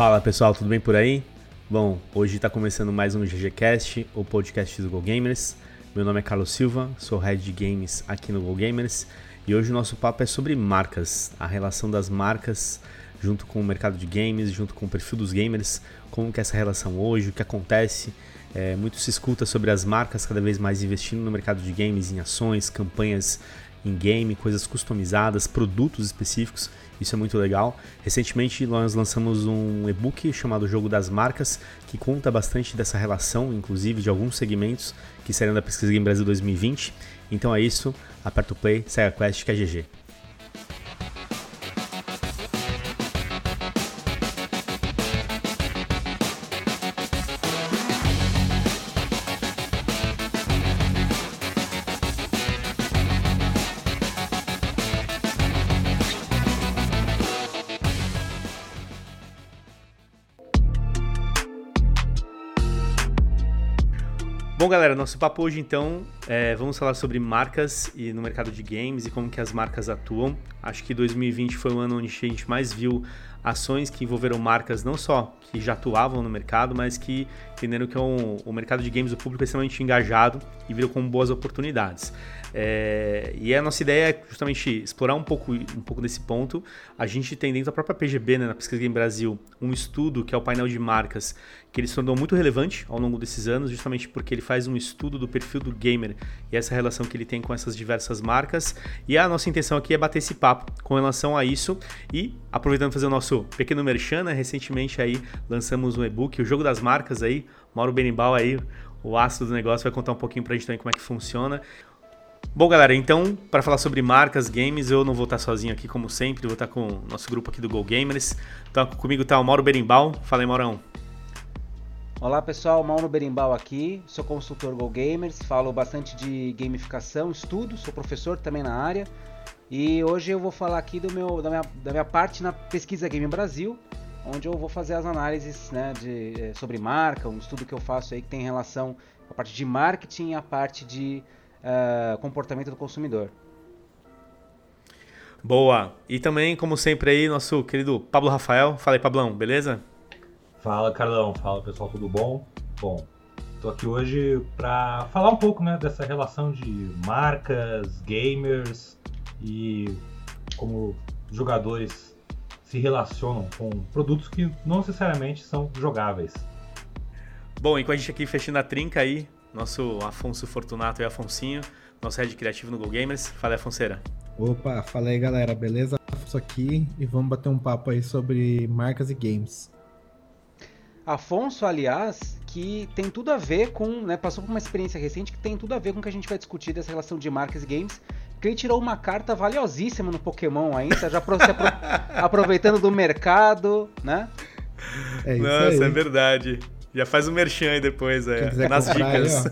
Fala pessoal, tudo bem por aí? Bom, hoje está começando mais um GGCast, o podcast do Go Gamers. Meu nome é Carlos Silva, sou head de games aqui no Go Gamers e hoje o nosso papo é sobre marcas, a relação das marcas junto com o mercado de games, junto com o perfil dos gamers, como que é essa relação hoje, o que acontece. É, muito se escuta sobre as marcas cada vez mais investindo no mercado de games, em ações, campanhas em game, coisas customizadas, produtos específicos. Isso é muito legal. Recentemente nós lançamos um e-book chamado Jogo das Marcas, que conta bastante dessa relação, inclusive de alguns segmentos que saíram da Pesquisa Game Brasil 2020. Então é isso, aperta o play, segue a quest que é GG. Galera, nosso papo hoje então, é, vamos falar sobre marcas e no mercado de games e como que as marcas atuam. Acho que 2020 foi o ano onde a gente mais viu ações que envolveram marcas não só que já atuavam no mercado, mas que entenderam que é um, o mercado de games, o público é extremamente engajado e viram como boas oportunidades. É, e a nossa ideia é justamente explorar um pouco, um pouco desse ponto. A gente tem dentro da própria PGB, né, na Pesquisa Game Brasil, um estudo que é o painel de marcas, que ele se tornou muito relevante ao longo desses anos, justamente porque ele faz um estudo do perfil do gamer e essa relação que ele tem com essas diversas marcas. E a nossa intenção aqui é bater esse papo com relação a isso e aproveitando fazer o nosso pequeno merchan, né, recentemente aí lançamos um e-book, o Jogo das Marcas aí, Mauro Benimbal aí, o ácido do negócio, vai contar um pouquinho pra gente também como é que funciona. Bom, galera, então, para falar sobre marcas, games, eu não vou estar sozinho aqui, como sempre, vou estar com o nosso grupo aqui do Go Gamers. Então, comigo está o Mauro Berimbau. Fala aí, Maurão. Olá, pessoal, Mauro Berimbau aqui, sou consultor Go Gamers, falo bastante de gamificação, estudo, sou professor também na área. E hoje eu vou falar aqui do meu, da, minha, da minha parte na Pesquisa Game Brasil, onde eu vou fazer as análises né, de, eh, sobre marca, um estudo que eu faço aí que tem relação com a parte de marketing e a parte de uh, comportamento do consumidor. Boa! E também, como sempre aí, nosso querido Pablo Rafael. Fala aí, Pablão, beleza? Fala, Carlão. Fala, pessoal, tudo bom? Bom, tô aqui hoje para falar um pouco né, dessa relação de marcas, gamers e como jogadores se relacionam com produtos que não necessariamente são jogáveis. Bom, enquanto a gente aqui fechando a trinca aí, nosso Afonso Fortunato e Afonsinho, nosso head criativo no Go Gamers. Fala aí, Afonseira. Opa, fala aí galera, beleza? Afonso aqui e vamos bater um papo aí sobre marcas e games. Afonso, aliás, que tem tudo a ver com, né, passou por uma experiência recente que tem tudo a ver com o que a gente vai discutir dessa relação de marcas e games, porque ele tirou uma carta valiosíssima no Pokémon ainda, já se apro aproveitando do mercado, né? É isso Nossa, aí. é verdade. Já faz o um merchan aí depois, é, nas dicas.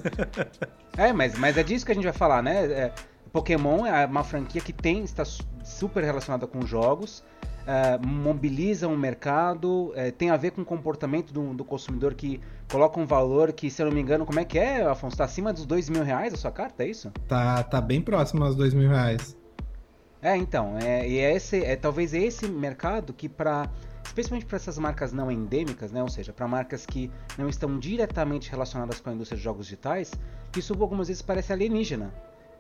Aí, é, mas, mas é disso que a gente vai falar, né? É, Pokémon é uma franquia que tem, está super relacionada com jogos, é, mobiliza um mercado, é, tem a ver com o comportamento do, do, consumidor que coloca um valor que, se eu não me engano, como é que é, Afonso? Está acima dos dois mil reais a sua carta, é isso? Tá, tá bem próximo aos dois mil reais. É, então, é, e é esse, é talvez esse mercado que para especialmente para essas marcas não endêmicas, né? ou seja, para marcas que não estão diretamente relacionadas com a indústria de jogos digitais, isso algumas vezes parece alienígena.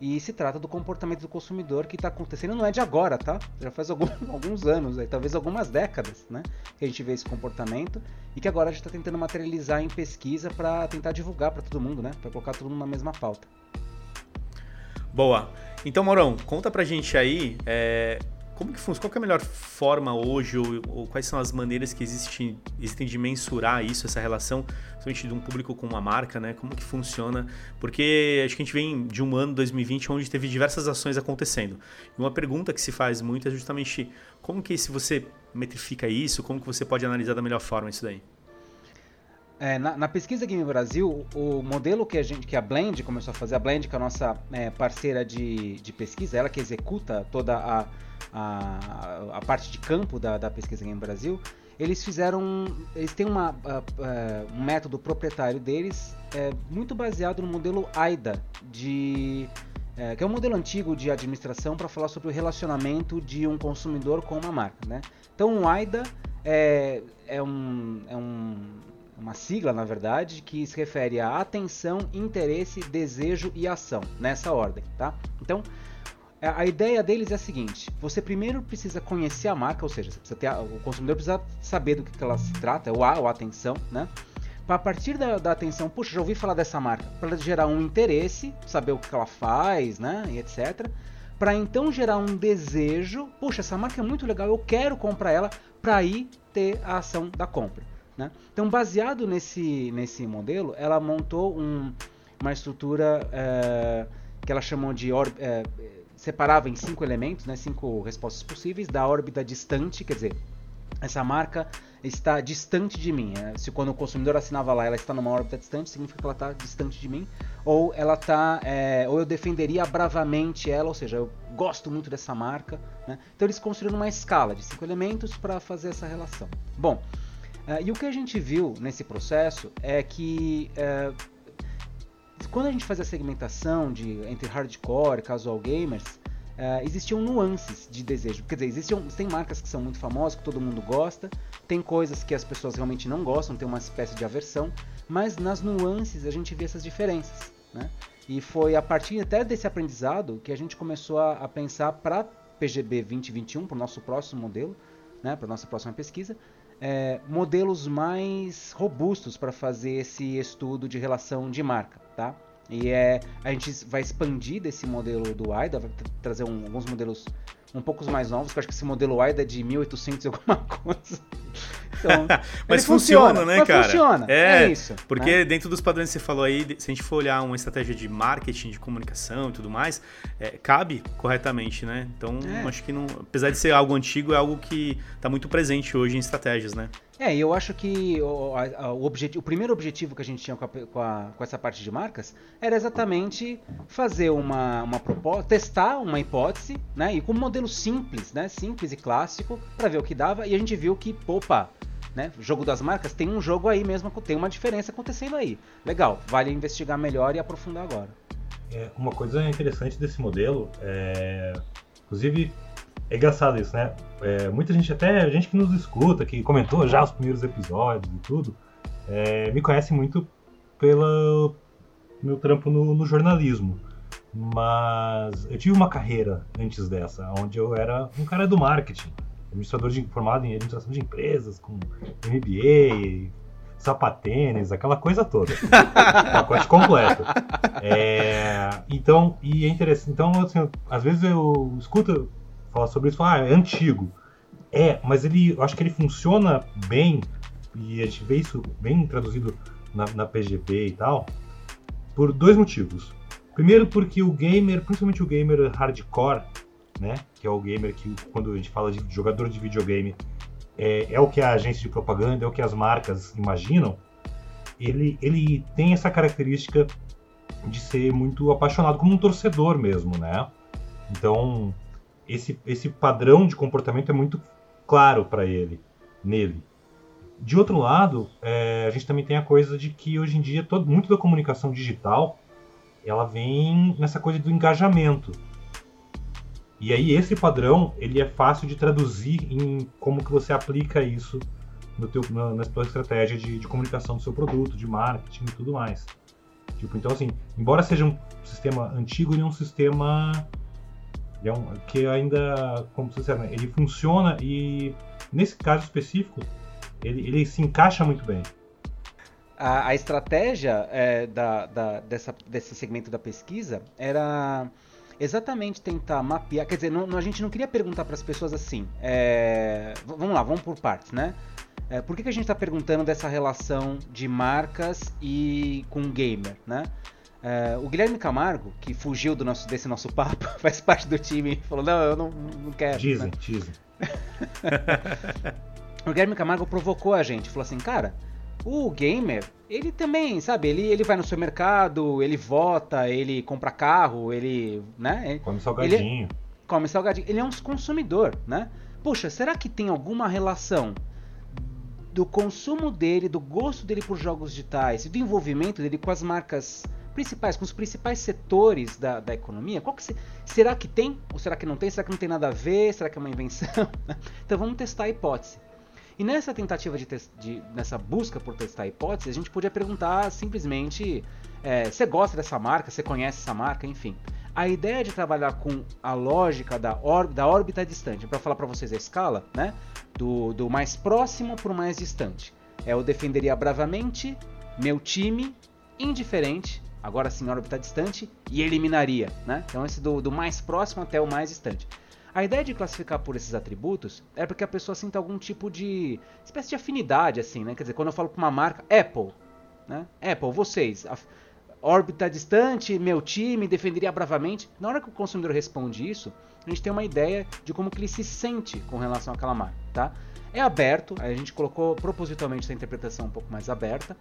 E se trata do comportamento do consumidor que está acontecendo, não é de agora, tá? Já faz algum, alguns anos, aí, talvez algumas décadas, né? Que a gente vê esse comportamento e que agora a gente está tentando materializar em pesquisa para tentar divulgar para todo mundo, né? Para colocar todo mundo na mesma pauta. Boa. Então, Maurão, conta pra gente aí é, como que funciona? Qual que é a melhor forma hoje, ou, ou quais são as maneiras que existem, existem de mensurar isso, essa relação, principalmente de um público com uma marca, né? Como que funciona? Porque acho que a gente vem de um ano, 2020, onde teve diversas ações acontecendo. E uma pergunta que se faz muito é justamente como que se você metrifica isso, como que você pode analisar da melhor forma isso daí? É, na, na, pesquisa Game Brasil, o modelo que a gente, que a Blend começou a fazer, a Blend que é a nossa é, parceira de, de pesquisa, ela que executa toda a a, a parte de campo da, da pesquisa Game Brasil, eles fizeram, eles têm uma, um método proprietário deles é, muito baseado no modelo AIDA, de, é, que é um modelo antigo de administração para falar sobre o relacionamento de um consumidor com uma marca. Né? Então, o AIDA é, é, um, é um, uma sigla, na verdade, que se refere a atenção, interesse, desejo e ação, nessa ordem, tá? Então, a ideia deles é a seguinte: você primeiro precisa conhecer a marca, ou seja, ter, o consumidor precisa saber do que, que ela se trata, o A, ou a atenção, né? Para a partir da, da, atenção, puxa, já ouvi falar dessa marca, para gerar um interesse, saber o que, que ela faz, né? E etc. Para então gerar um desejo, puxa, essa marca é muito legal, eu quero comprar ela, para aí ter a ação da compra. Né? Então, baseado nesse, nesse modelo, ela montou um, uma estrutura é, que ela chamou de é, separava em cinco elementos, né, cinco respostas possíveis, da órbita distante, quer dizer, essa marca está distante de mim. É, se quando o consumidor assinava lá, ela está numa órbita distante, significa que ela está distante de mim, ou ela está, é, ou eu defenderia bravamente ela, ou seja, eu gosto muito dessa marca. Né? Então eles construíram uma escala de cinco elementos para fazer essa relação. Bom, uh, e o que a gente viu nesse processo é que uh, quando a gente fazia a segmentação de, entre hardcore casual gamers, uh, existiam nuances de desejo. Quer dizer, existiam, tem marcas que são muito famosas, que todo mundo gosta, tem coisas que as pessoas realmente não gostam, tem uma espécie de aversão, mas nas nuances a gente vê essas diferenças. Né? E foi a partir até desse aprendizado que a gente começou a, a pensar para PGB 2021, para o nosso próximo modelo, né, para nossa próxima pesquisa, é, modelos mais robustos para fazer esse estudo de relação de marca, tá? E é, a gente vai expandir desse modelo do AIDA, vai trazer um, alguns modelos um pouco mais novos, que eu acho que esse modelo AIDA é de 1800 e alguma coisa. Então, mas funciona, funciona, né, mas cara? Funciona, é, é isso. Porque né? dentro dos padrões que você falou aí, se a gente for olhar uma estratégia de marketing, de comunicação e tudo mais, é, cabe corretamente, né? Então, é. acho que não, apesar de ser algo antigo, é algo que está muito presente hoje em estratégias, né? É, eu acho que o, o, o primeiro objetivo que a gente tinha com, a, com, a, com, essa parte de marcas era exatamente fazer uma, uma proposta, testar uma hipótese, né? E com um modelo simples, né? Simples e clássico, para ver o que dava. E a gente viu que, opa, né? Jogo das marcas tem um jogo aí mesmo, tem uma diferença acontecendo aí. Legal, vale investigar melhor e aprofundar agora. É, uma coisa interessante desse modelo, é, inclusive é engraçado isso, né? É, muita gente, até gente que nos escuta, que comentou já os primeiros episódios e tudo, é, me conhece muito pelo meu trampo no, no, jornalismo. Mas eu tive uma carreira antes dessa, onde eu era um cara do marketing, administrador de, formado em administração de empresas, com MBA, sapatênis, aquela coisa toda. pacote completo. É, então, e é interessante. Então, assim, às vezes eu escuto falar sobre isso, ah, é antigo. É, mas ele, eu acho que ele funciona bem, e a gente vê isso bem traduzido na, na PGP e tal, por dois motivos. Primeiro porque o gamer, principalmente o gamer hardcore, né, que é o gamer que quando a gente fala de jogador de videogame, é, é o que a agência de propaganda, é o que as marcas imaginam, ele, ele tem essa característica de ser muito apaixonado, como um torcedor mesmo, né? Então, esse, esse padrão de comportamento é muito claro para ele, nele. De outro lado, é, a gente também tem a coisa de que hoje em dia todo, muito da comunicação digital ela vem nessa coisa do engajamento. E aí esse padrão ele é fácil de traduzir em como que você aplica isso no teu, na, na estratégia de, de comunicação do seu produto, de marketing e tudo mais. Tipo, então assim, embora seja um sistema antigo, ele é um sistema é um, que ainda, como você sabe, ele funciona e nesse caso específico ele, ele se encaixa muito bem. A, a estratégia é, da, da, dessa, desse segmento da pesquisa era exatamente tentar mapear. Quer dizer, não, a gente não queria perguntar para as pessoas assim. É, vamos lá, vamos por partes, né? É, por que, que a gente está perguntando dessa relação de marcas e com gamer, né? Uh, o Guilherme Camargo, que fugiu do nosso, desse nosso papo, faz parte do time, falou: Não, eu não, não quero. Dizem, né? dizem. o Guilherme Camargo provocou a gente, falou assim: Cara, o gamer, ele também, sabe, ele, ele vai no supermercado, ele vota, ele compra carro, ele. né? Come salgadinho. Ele, come salgadinho. Ele é um consumidor, né? Puxa, será que tem alguma relação do consumo dele, do gosto dele por jogos digitais, do envolvimento dele com as marcas principais, com os principais setores da, da economia, qual que se, será que tem ou será que não tem? Será que não tem nada a ver? Será que é uma invenção? então vamos testar a hipótese. E nessa tentativa de, de nessa busca por testar hipóteses, a gente podia perguntar simplesmente: é, você gosta dessa marca? Você conhece essa marca? Enfim. A ideia de trabalhar com a lógica da, da órbita distante, para falar para vocês a escala, né? Do, do mais próximo para o mais distante. É, eu defenderia bravamente, meu time, indiferente, agora sim órbita distante, e eliminaria. Né? Então esse do, do mais próximo até o mais distante. A ideia de classificar por esses atributos é porque a pessoa sinta algum tipo de espécie de afinidade, assim, né? Quer dizer, quando eu falo para uma marca, Apple, né? Apple, vocês, órbita distante, meu time, defenderia bravamente. Na hora que o consumidor responde isso, a gente tem uma ideia de como que ele se sente com relação àquela marca, tá? É aberto, a gente colocou propositalmente essa interpretação um pouco mais aberta,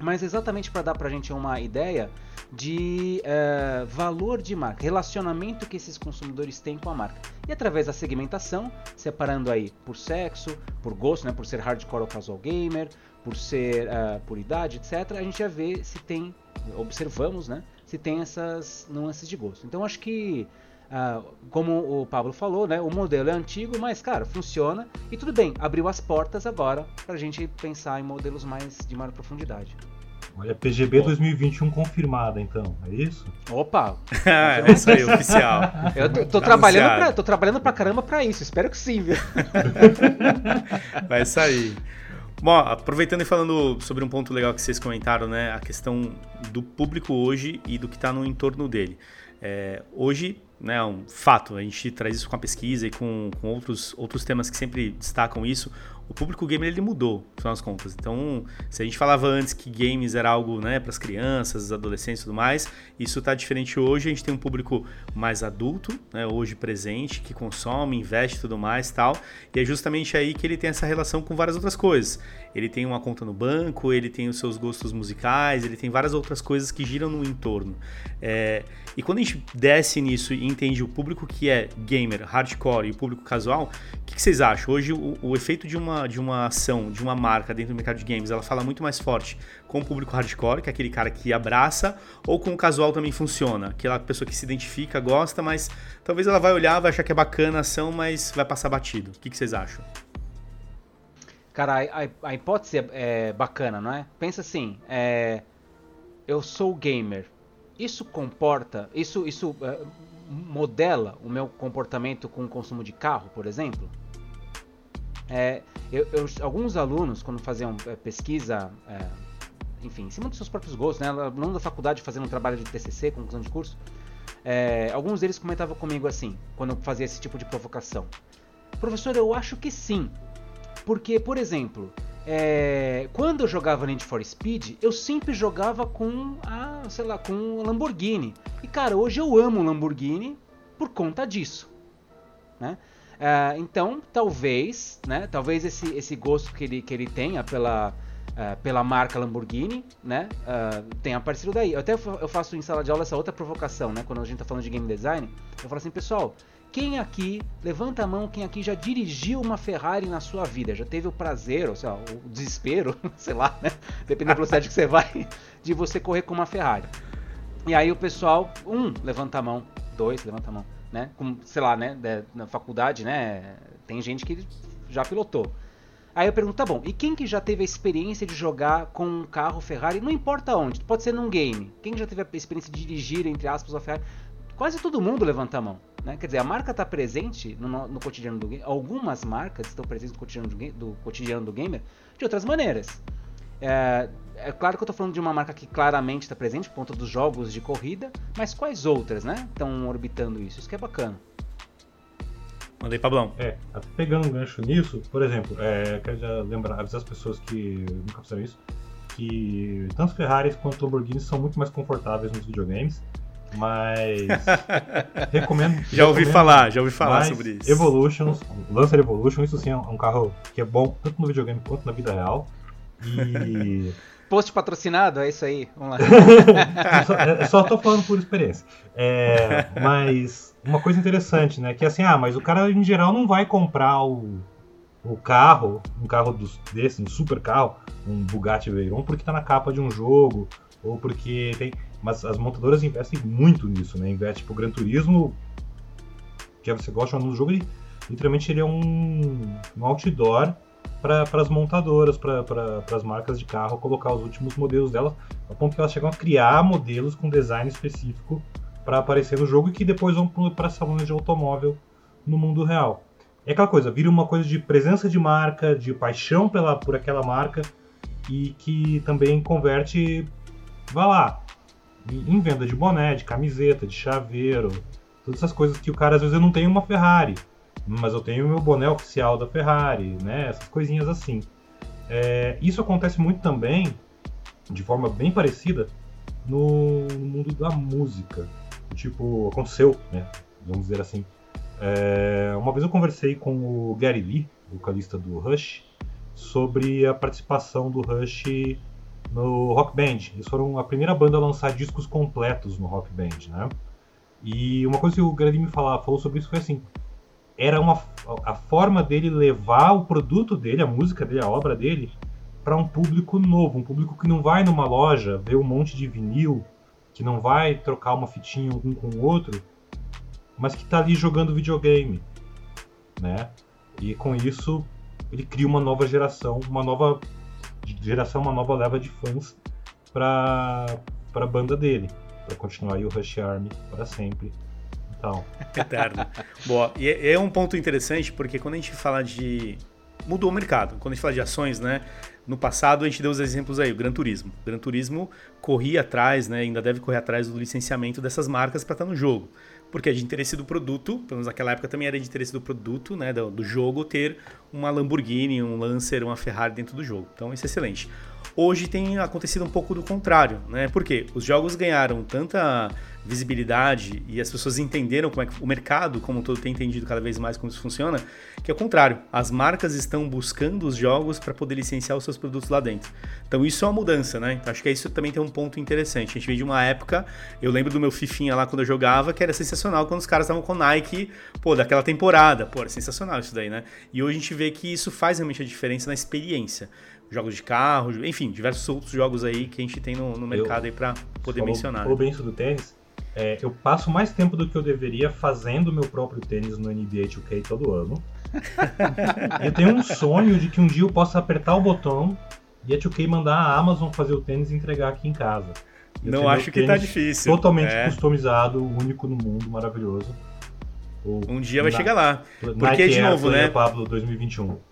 mas exatamente para dar para a gente uma ideia de uh, valor de marca, relacionamento que esses consumidores têm com a marca. E através da segmentação, separando aí por sexo, por gosto, né, por ser hardcore ou casual gamer, por ser uh, por idade, etc. A gente já vê se tem, observamos, né, se tem essas nuances de gosto. Então acho que Uh, como o Pablo falou, né, o modelo é antigo, mas cara, funciona e tudo bem, abriu as portas agora para a gente pensar em modelos mais de maior profundidade. Olha, PGB 2021 confirmada, então, é isso? Opa! é isso aí, oficial. Eu tô, tô trabalhando pra, tô trabalhando pra caramba pra isso, espero que sim, viu? Vai sair. Bom, aproveitando e falando sobre um ponto legal que vocês comentaram, né? A questão do público hoje e do que está no entorno dele. É, hoje, né, um fato, a gente traz isso com a pesquisa e com, com outros, outros temas que sempre destacam isso o público gamer ele mudou, final das contas. Então, se a gente falava antes que games era algo né, para as crianças, adolescentes e tudo mais, isso está diferente hoje. A gente tem um público mais adulto, né, hoje presente, que consome, investe e tudo mais tal. E é justamente aí que ele tem essa relação com várias outras coisas. Ele tem uma conta no banco, ele tem os seus gostos musicais, ele tem várias outras coisas que giram no entorno. É, e quando a gente desce nisso e entende o público que é gamer, hardcore e o público casual, o que, que vocês acham? Hoje o, o efeito de uma de uma ação, de uma marca dentro do mercado de games, ela fala muito mais forte com o público hardcore, que é aquele cara que abraça, ou com o casual também funciona, aquela pessoa que se identifica, gosta, mas talvez ela vai olhar, vai achar que é bacana a ação, mas vai passar batido. O que, que vocês acham? Cara, a, a, hipótese é, é, bacana, não é? Pensa assim, é, eu sou gamer. Isso comporta, isso, isso é, modela o meu comportamento com o consumo de carro, por exemplo? É, eu, eu, alguns alunos, quando faziam é, pesquisa, é, enfim, em cima dos seus próprios gostos, né, aluno da faculdade fazendo um trabalho de TCC, conclusão de curso, é, alguns deles comentavam comigo assim, quando eu fazia esse tipo de provocação. Professor, eu acho que sim. Porque, por exemplo, é, quando eu jogava Need for Speed, eu sempre jogava com a, sei lá, com Lamborghini. E cara, hoje eu amo Lamborghini por conta disso, né? Uh, então, talvez, né? Talvez esse, esse gosto que ele, que ele tenha pela, uh, pela marca Lamborghini, né? Uh, tenha aparecido daí. Eu até eu faço em sala de aula essa outra provocação, né? Quando a gente tá falando de game design, eu falo assim, pessoal, quem aqui, levanta a mão, quem aqui já dirigiu uma Ferrari na sua vida? Já teve o prazer, ou o desespero, sei lá, né? Dependendo da velocidade que você vai, de você correr com uma Ferrari. E aí o pessoal, um, levanta a mão, dois, levanta a mão né? Como, sei lá, né? Na faculdade, né? Tem gente que já pilotou. Aí eu pergunto, tá bom, e quem que já teve a experiência de jogar com um carro Ferrari, não importa onde, pode ser num game. Quem já teve a experiência de dirigir, entre aspas, a Ferrari? Quase todo mundo levanta a mão. Né? Quer dizer, a marca está presente no, no, cotidiano do game. Algumas marcas estão presentes no cotidiano do, do, cotidiano do gamer de outras maneiras. É, é claro que eu estou falando de uma marca que claramente está presente por conta dos jogos de corrida, mas quais outras, né? Estão orbitando isso? Isso que é bacana. Mandei, Pablão. É, pegando um gancho nisso, por exemplo, é, quero já lembrar, avisar as pessoas que nunca fizeram isso, que tanto Ferraris quanto Lamborghini são muito mais confortáveis nos videogames, mas recomendo. Já ouvi recomendo falar, já ouvi falar sobre isso. Evolution, Lancer Evolution, isso sim é um carro que é bom tanto no videogame quanto na vida real. E Post patrocinado, é isso aí. Vamos lá. só, é, só tô falando por experiência. É, mas uma coisa interessante, né? Que assim, ah, mas o cara em geral não vai comprar o, o carro, um carro dos, desse, um super carro, um Bugatti Veyron, porque tá na capa de um jogo, ou porque tem. Mas as montadoras investem muito nisso, né? Investem, tipo, o Gran Turismo, que você gosta do jogo, ele, literalmente ele é um, um outdoor para as montadoras, para as marcas de carro, colocar os últimos modelos delas, a ponto que elas chegam a criar modelos com design específico para aparecer no jogo e que depois vão para salões de automóvel no mundo real. É aquela coisa, vira uma coisa de presença de marca, de paixão pela, por aquela marca e que também converte, vá lá, em venda de boné, de camiseta, de chaveiro, todas essas coisas que o cara às vezes não tenho uma Ferrari, mas eu tenho o meu boné oficial da Ferrari, né? Essas coisinhas assim. É, isso acontece muito também, de forma bem parecida, no, mundo da música. Tipo, aconteceu, né? Vamos dizer assim. É, uma vez eu conversei com o Gary Lee, vocalista do Rush, sobre a participação do Rush no Rock Band. Eles foram a primeira banda a lançar discos completos no Rock Band, né? E uma coisa que o Gary Lee me falava, falou sobre isso foi assim: era uma, a forma dele levar o produto dele, a música dele, a obra dele, para um público novo, um público que não vai numa loja ver um monte de vinil, que não vai trocar uma fitinha um com o outro, mas que está ali jogando videogame, né? E com isso ele cria uma nova geração, uma nova geração, uma nova leva de fãs para para a banda dele, para continuar aí o Rush Army para sempre tal. Eterno. Boa. E é, é um ponto interessante porque quando a gente fala de. Mudou o mercado. Quando a gente fala de ações, né? No passado a gente deu os exemplos aí, o Gran Turismo. O Gran Turismo corria atrás, né? Ainda deve correr atrás do licenciamento dessas marcas para estar no jogo. Porque é de interesse do produto, pelo menos naquela época também era de interesse do produto, né? Do, do jogo, ter uma Lamborghini, um Lancer, uma Ferrari dentro do jogo. Então isso é excelente. Hoje tem acontecido um pouco do contrário, né? Porque os jogos ganharam tanta visibilidade e as pessoas entenderam como é que o mercado como um todo tem entendido cada vez mais como isso funciona, que é o contrário. As marcas estão buscando os jogos para poder licenciar os seus produtos lá dentro. Então isso é uma mudança, né? Então acho que isso também tem um ponto interessante. A gente veio de uma época, eu lembro do meu Fifinha lá quando eu jogava, que era sensacional quando os caras estavam com Nike, pô, daquela temporada. Pô, era sensacional isso daí, né? E hoje a gente vê que isso faz realmente a diferença na experiência jogos de carro, enfim, diversos outros jogos aí que a gente tem no, no mercado eu, aí para poder mencionar. Bem isso do tênis. É, eu passo mais tempo do que eu deveria fazendo meu próprio tênis no NBA 2K todo ano. eu tenho um sonho de que um dia eu possa apertar o botão e a 2K mandar a Amazon fazer o tênis e entregar aqui em casa. Eu Não acho que tá difícil. Totalmente é. customizado, único no mundo, maravilhoso. O, um dia vai na, chegar lá. Porque, Nike de novo, Air né? Pablo 2021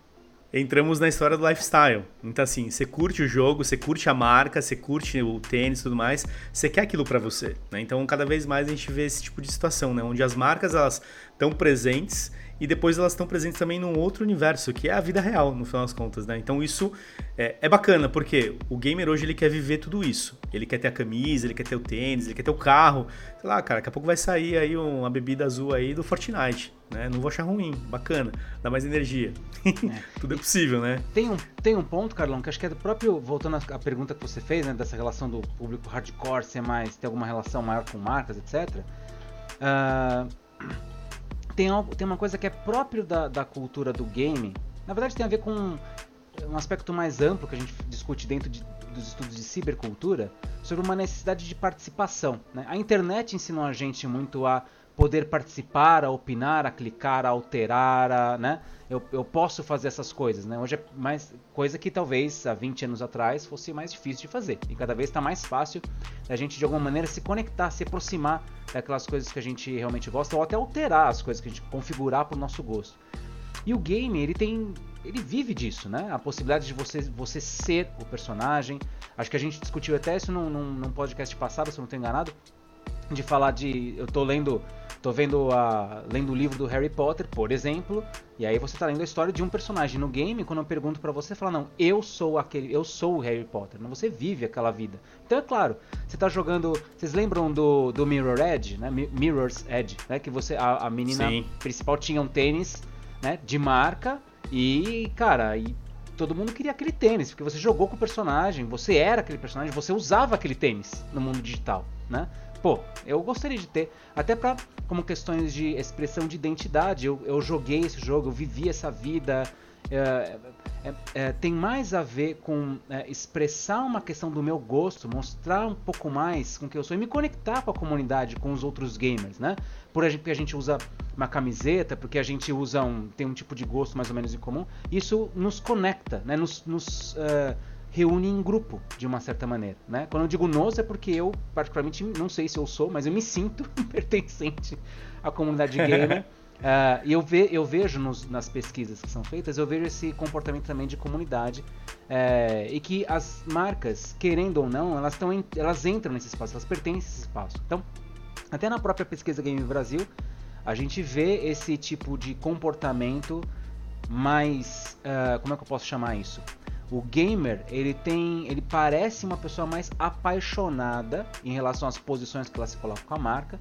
entramos na história do lifestyle. Então, assim, você curte o jogo, você curte a marca, você curte o tênis e tudo mais, você quer aquilo para você. Né? Então, cada vez mais a gente vê esse tipo de situação, né? Onde as marcas elas estão presentes e depois elas estão presentes também num outro universo, que é a vida real, no final das contas, né? Então isso é, é, bacana, porque o gamer hoje ele quer viver tudo isso. Ele quer ter a camisa, ele quer ter o tênis, ele quer ter o carro. Sei lá, cara, daqui a pouco vai sair aí uma bebida azul aí do Fortnite, né? Não vou achar ruim, bacana, dá mais energia. É. tudo é possível, né? Tem um, tem um ponto, Carlão, que acho que é do próprio, voltando à pergunta que você fez, né? Dessa relação do público hardcore ser mais, ter alguma relação maior com marcas, etc. Uh, tem, algo, tem uma coisa que é próprio da, da cultura do game. Na verdade, tem a ver com um aspecto mais amplo que a gente discute dentro de, dos estudos de cibercultura sobre uma necessidade de participação. Né? A internet ensinou a gente muito a poder participar, a opinar, a clicar, a alterar, a, né? Eu, eu posso fazer essas coisas, né? Hoje é mais coisa que talvez há 20 anos atrás fosse mais difícil de fazer. E cada vez está mais fácil a gente de alguma maneira se conectar, se aproximar daquelas coisas que a gente realmente gosta ou até alterar as coisas que a gente configurar para o nosso gosto. E o game, ele tem ele vive disso, né? A possibilidade de você, você ser o personagem. Acho que a gente discutiu até isso num, num, num podcast passado, se eu não estou enganado, de falar de. Eu tô lendo tô vendo a lendo o livro do Harry Potter, por exemplo, e aí você tá lendo a história de um personagem no game, quando eu pergunto para você, fala não, eu sou aquele, eu sou o Harry Potter, não você vive aquela vida. Então é claro, você tá jogando, vocês lembram do, do Mirror Edge, né? Mirror's Edge, né, que você a, a menina Sim. principal tinha um tênis, né, de marca e, cara, e todo mundo queria aquele tênis, porque você jogou com o personagem, você era aquele personagem, você usava aquele tênis no mundo digital, né? Pô, eu gostaria de ter, até pra como questões de expressão de identidade. Eu, eu joguei esse jogo, eu vivi essa vida. É, é, é, tem mais a ver com é, expressar uma questão do meu gosto, mostrar um pouco mais com o que eu sou e me conectar com a comunidade, com os outros gamers, né? Por exemplo, porque a gente usa uma camiseta, porque a gente usa um, tem um tipo de gosto mais ou menos em comum, isso nos conecta, né? Nos, nos uh, reúne em grupo, de uma certa maneira, né? Quando eu digo nós é porque eu, particularmente, não sei se eu sou, mas eu me sinto pertencente à comunidade gamer. Uh, e eu, ve, eu vejo nos, nas pesquisas que são feitas, eu vejo esse comportamento também de comunidade é, e que as marcas, querendo ou não, elas, tão, elas entram nesse espaço, elas pertencem a esse espaço. Então, até na própria pesquisa Game Brasil, a gente vê esse tipo de comportamento mais, uh, como é que eu posso chamar isso? O gamer, ele tem, ele parece uma pessoa mais apaixonada em relação às posições que ela se coloca com a marca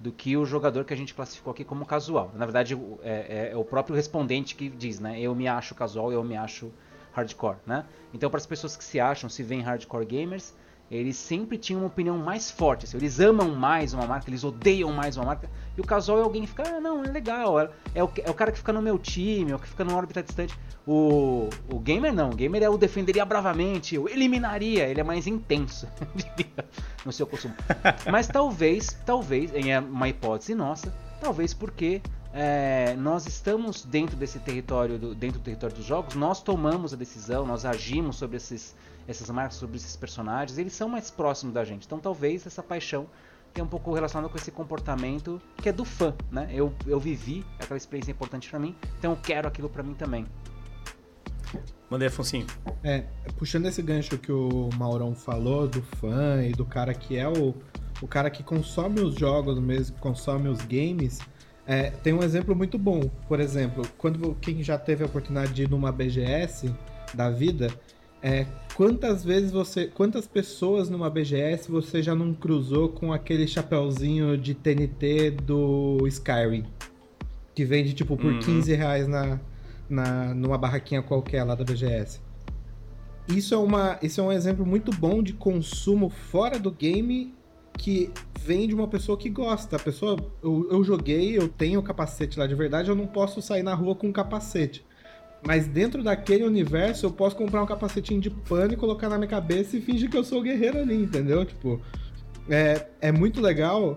do que o jogador que a gente classificou aqui como casual. Na verdade, é, é, é o próprio respondente que diz, né? Eu me acho casual, eu me acho hardcore, né? Então, para as pessoas que se acham, se veem hardcore gamers, eles sempre tinham uma opinião mais forte. Assim, eles amam mais uma marca, eles odeiam mais uma marca. E o casual é alguém que fica, ah, não, é legal. É, é, o, é o cara que fica no meu time, é o que fica numa órbita distante. O, o gamer não, o gamer é o defenderia bravamente, eu eliminaria, ele é mais intenso, no seu consumo. Mas talvez, talvez, em uma hipótese nossa, talvez porque é, nós estamos dentro desse território, do, dentro do território dos jogos, nós tomamos a decisão, nós agimos sobre esses, essas marcas, sobre esses personagens, eles são mais próximos da gente. Então talvez essa paixão tenha um pouco relacionada com esse comportamento que é do fã, né? Eu, eu vivi aquela experiência importante para mim, então eu quero aquilo para mim também. Mandei, Afonso. É, puxando esse gancho que o Maurão falou, do fã e do cara que é o, o cara que consome os jogos mesmo, consome os games, é, tem um exemplo muito bom. Por exemplo, quando quem já teve a oportunidade de ir numa BGS da vida, é, quantas vezes você. Quantas pessoas numa BGS você já não cruzou com aquele chapéuzinho de TNT do Skyrim? Que vende tipo por uhum. 15 reais na, na, numa barraquinha qualquer lá da BGS. Isso é, uma, isso é um exemplo muito bom de consumo fora do game que vem de uma pessoa que gosta. A pessoa, eu, eu joguei, eu tenho o capacete lá de verdade, eu não posso sair na rua com um capacete. Mas dentro daquele universo, eu posso comprar um capacetinho de pano e colocar na minha cabeça e fingir que eu sou o guerreiro ali, entendeu? Tipo, é, é muito legal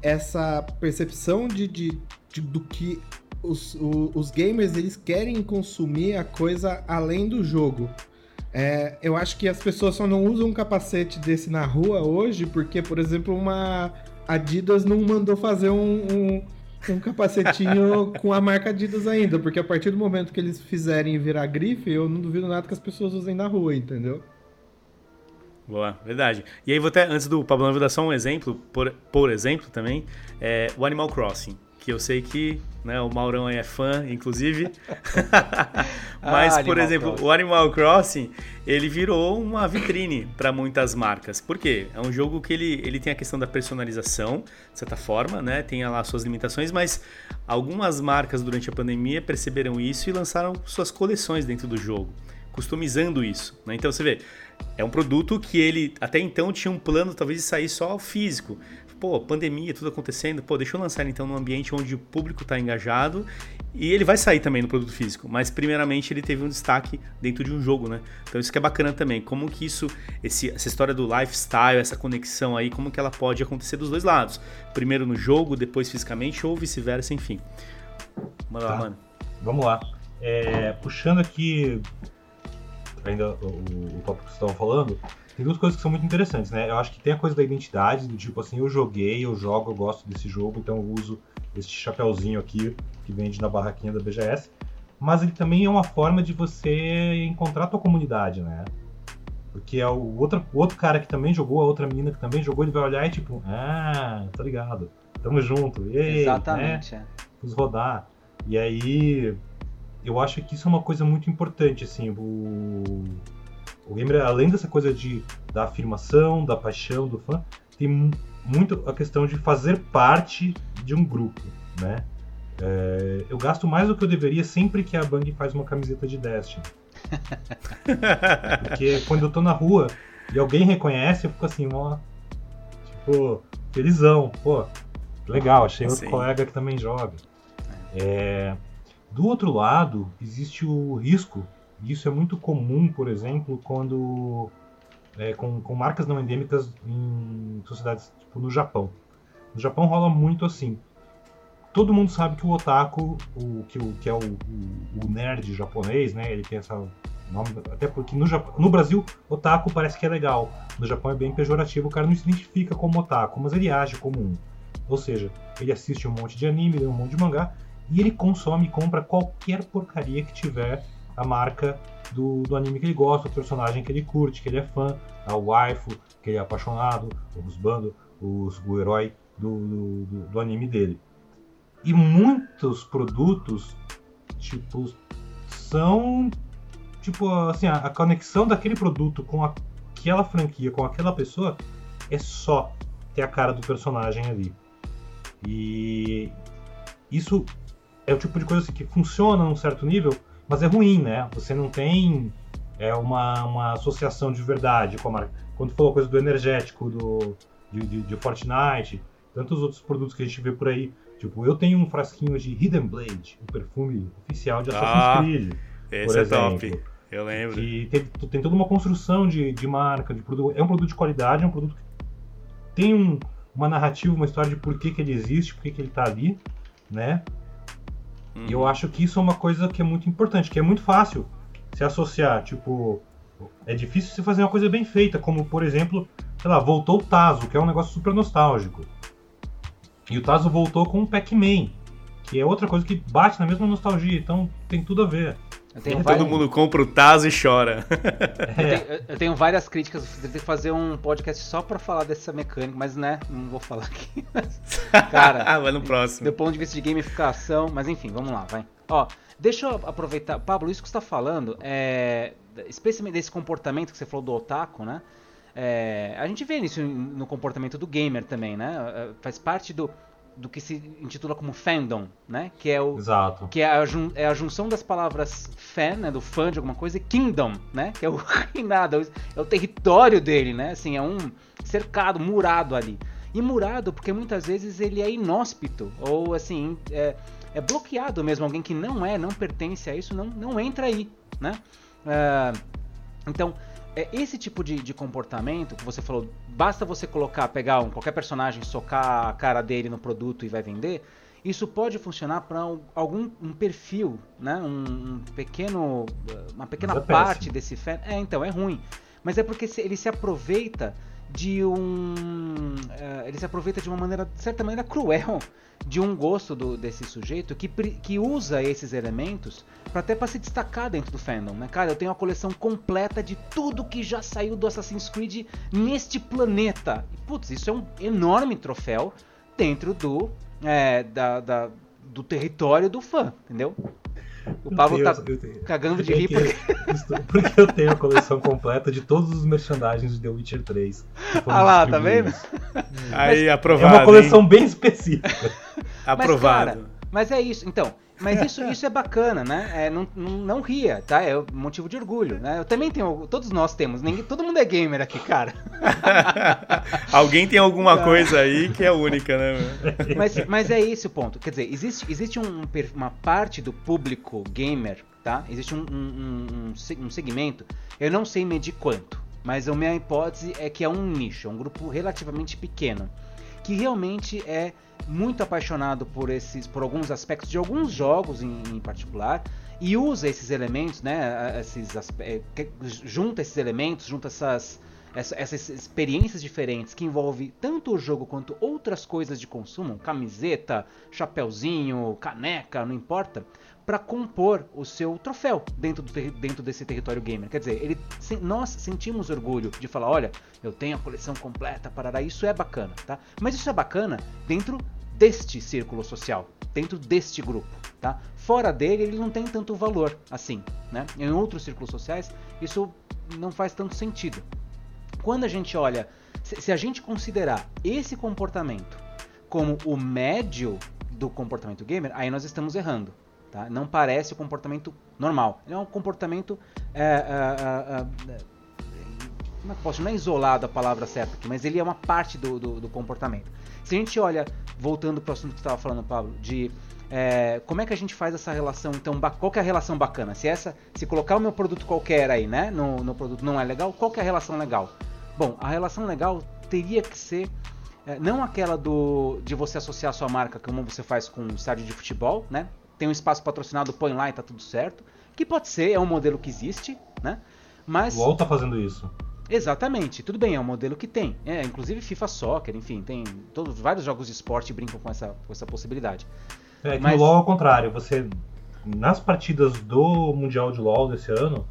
essa percepção de, de, de do que os, o, os gamers eles querem consumir a coisa além do jogo. É, eu acho que as pessoas só não usam um capacete desse na rua hoje porque, por exemplo, uma Adidas não mandou fazer um, um, um capacetinho com a marca Adidas ainda, porque a partir do momento que eles fizerem virar grife, eu não duvido nada que as pessoas usem na rua, entendeu? Boa, verdade. E aí vou até, antes do Pablo, vou dar só um exemplo, por, por exemplo também, é o Animal Crossing que eu sei que né, o Maurão é fã, inclusive. Mas, ah, por exemplo, Crossing. o Animal Crossing, ele virou uma vitrine para muitas marcas. Por quê? É um jogo que ele, ele tem a questão da personalização, de certa forma, né? Tem lá suas limitações, mas algumas marcas durante a pandemia perceberam isso e lançaram suas coleções dentro do jogo, customizando isso. Né? Então você vê, é um produto que ele até então tinha um plano talvez de sair só físico pô, pandemia, tudo acontecendo, pô, deixa eu lançar ele então num ambiente onde o público está engajado e ele vai sair também no produto físico, mas primeiramente ele teve um destaque dentro de um jogo, né? Então isso que é bacana também, como que isso, esse, essa história do lifestyle, essa conexão aí, como que ela pode acontecer dos dois lados, primeiro no jogo, depois fisicamente ou vice-versa, enfim. Manda tá. lá, mano. Vamos lá. É, puxando aqui ainda o, o tópico que vocês estavam falando, tem duas coisas que são muito interessantes, né? Eu acho que tem a coisa da identidade, do tipo assim, eu joguei, eu jogo, eu gosto desse jogo, então eu uso esse chapéuzinho aqui que vende na barraquinha da BGS. Mas ele também é uma forma de você encontrar a tua comunidade, né? Porque é o outro, o outro cara que também jogou, a outra menina que também jogou, ele vai olhar e tipo, ah, tá ligado, tamo junto, ei, Exatamente, né? é. rodar. E aí, eu acho que isso é uma coisa muito importante, assim, o o gamer, além dessa coisa de, da afirmação, da paixão do fã, tem muito a questão de fazer parte de um grupo, né? É, eu gasto mais do que eu deveria sempre que a Bang faz uma camiseta de Destiny. Porque quando eu tô na rua e alguém reconhece, eu fico assim, ó. Tipo, felizão, pô. Legal, achei outro Sim. colega que também joga. É, do outro lado, existe o risco, isso é muito comum, por exemplo, quando é, com, com, marcas não endêmicas em sociedades tipo no Japão. No Japão rola muito assim. Todo mundo sabe que o otaku, o, que, o, que é o, o, o nerd japonês, né? Ele tem essa nome, até porque no, Japão, no Brasil otaku parece que é legal. No Japão é bem pejorativo, o cara não se identifica como otaku, mas ele age como um. Ou seja, ele assiste um monte de anime, um monte de mangá e ele consome e compra qualquer porcaria que tiver a marca do, do anime que ele gosta, o personagem que ele curte, que ele é fã, a waifu, que ele é apaixonado, o husbando, os, o herói do, do, do, anime dele. E muitos produtos, tipo, são tipo assim, a, a conexão daquele produto com aquela franquia, com aquela pessoa, é só ter a cara do personagem ali. E isso é o tipo de coisa assim, que funciona num certo nível, mas é ruim, né? Você não tem é, uma, uma associação de verdade com a marca. Quando falou coisa do energético, do, de, de, de, Fortnite, tantos outros produtos que a gente vê por aí. Tipo, eu tenho um frasquinho de Hidden Blade, o um perfume oficial de Assassin's ah, Creed. Esse por é exemplo. top. Eu lembro. E tem, tem toda uma construção de, de marca, de produto. É um produto de qualidade, é um produto que tem um, uma narrativa, uma história de por que, que ele existe, por que, que ele está ali, né? Uhum. E eu acho que isso é uma coisa que é muito importante, que é muito fácil se associar. Tipo, é difícil se fazer uma coisa bem feita, como por exemplo, sei lá, voltou o Tazo, que é um negócio super nostálgico. E o Tazo voltou com o Pac-Man, que é outra coisa que bate na mesma nostalgia, então tem tudo a ver. Todo várias... mundo compra o Tazo e chora. É. Eu, tenho, eu, tenho, várias críticas, eu tenho que fazer um podcast só pra falar dessa mecânica, mas né, não vou falar aqui. cara, vai no próximo. Do ponto de vista de gamificação, mas enfim, vamos lá, vai. Ó, deixa eu aproveitar, Pablo, isso que você está falando, é, especialmente desse comportamento que você falou do otaku, né? É, a gente vê isso no comportamento do gamer também, né? É, faz parte do, do que se intitula como fandom, né? Que é o Exato. que é a, jun, é a junção das palavras fan, né, do fã de alguma coisa, e kingdom, né? Que é o reinado, é o território dele, né? Assim, é um cercado, murado ali. E murado porque muitas vezes ele é inóspito ou assim é, é bloqueado mesmo. Alguém que não é, não pertence a isso, não, não entra aí, né? Uh, então é esse tipo de, de, comportamento que você falou, basta você colocar, pegar um, qualquer personagem, socar a cara dele no produto e vai vender. Isso pode funcionar para algum um perfil, né? Um, um pequeno, uma pequena parte desse fan. É, então é ruim. Mas é porque ele se aproveita de um. Uh, ele se aproveita de uma maneira, de certa maneira, cruel de um gosto do, desse sujeito que, que usa esses elementos para até para se destacar dentro do fandom, né? Cara, eu tenho uma coleção completa de tudo que já saiu do Assassin's Creed neste planeta. E, putz, isso é um enorme troféu dentro do, é, da, da, do território do fã, entendeu? O Pablo tá cagando de rir porque... porque eu tenho a coleção completa de todos os merchandisings de The Witcher 3. Ah lá, tá vendo? Aí, aprovado. É uma coleção hein? bem específica. aprovado. Mas, cara, mas é isso. Então, mas isso, isso é bacana, né? É, não, não, não, ria, tá? É um motivo de orgulho, né? Eu também tenho, todos nós temos, ninguém, todo mundo é gamer aqui, cara. Alguém tem alguma coisa aí que é única, né? Mas, mas é esse o ponto. Quer dizer, existe, existe um, uma parte do público gamer, tá? Existe um, um, um, um segmento, eu não sei medir quanto, mas a minha hipótese é que é um nicho, é um grupo relativamente pequeno, que realmente é muito apaixonado por esses, por alguns aspectos de alguns jogos em, em particular e usa esses elementos, né? Esses, é, junta esses elementos, junta essas, essas experiências diferentes que envolve tanto o jogo quanto outras coisas de consumo, camiseta, chapéuzinho, caneca, não importa, para compor o seu troféu dentro, do, dentro desse território gamer. Quer dizer, ele, nós sentimos orgulho de falar, olha, eu tenho a coleção completa, parará, isso é bacana, tá? Mas isso é bacana dentro deste círculo social, dentro deste grupo, tá? Fora dele, ele não tem tanto valor assim, né? Em outros círculos sociais, isso não faz tanto sentido. Quando a gente olha, se, a gente considerar esse comportamento como o médio do comportamento gamer, aí nós estamos errando. Tá? Não parece o comportamento normal. é um comportamento. É, é, é, é, como é que posso? Não é isolado a palavra certa aqui, mas ele é uma parte do, do, do, comportamento. Se a gente olha voltando para o assunto que estava falando, Pablo, de é, como é que a gente faz essa relação, então, qual que é a relação bacana? Se essa, se colocar o meu produto qualquer aí, né, no, no produto não é legal, qual que é a relação legal? Bom, a relação legal teria que ser é, não aquela do de você associar a sua marca como você faz com um estádio de futebol, né? Tem um espaço patrocinado, põe lá e tá tudo certo. Que pode ser, é um modelo que existe, né? Mas. O UOL tá fazendo isso. Exatamente, tudo bem, é um modelo que tem. É, inclusive FIFA Soccer, enfim, tem todos vários jogos de esporte brincam com essa, com essa possibilidade. É que Mas... no LoL ao contrário, você nas partidas do Mundial de LoL desse ano,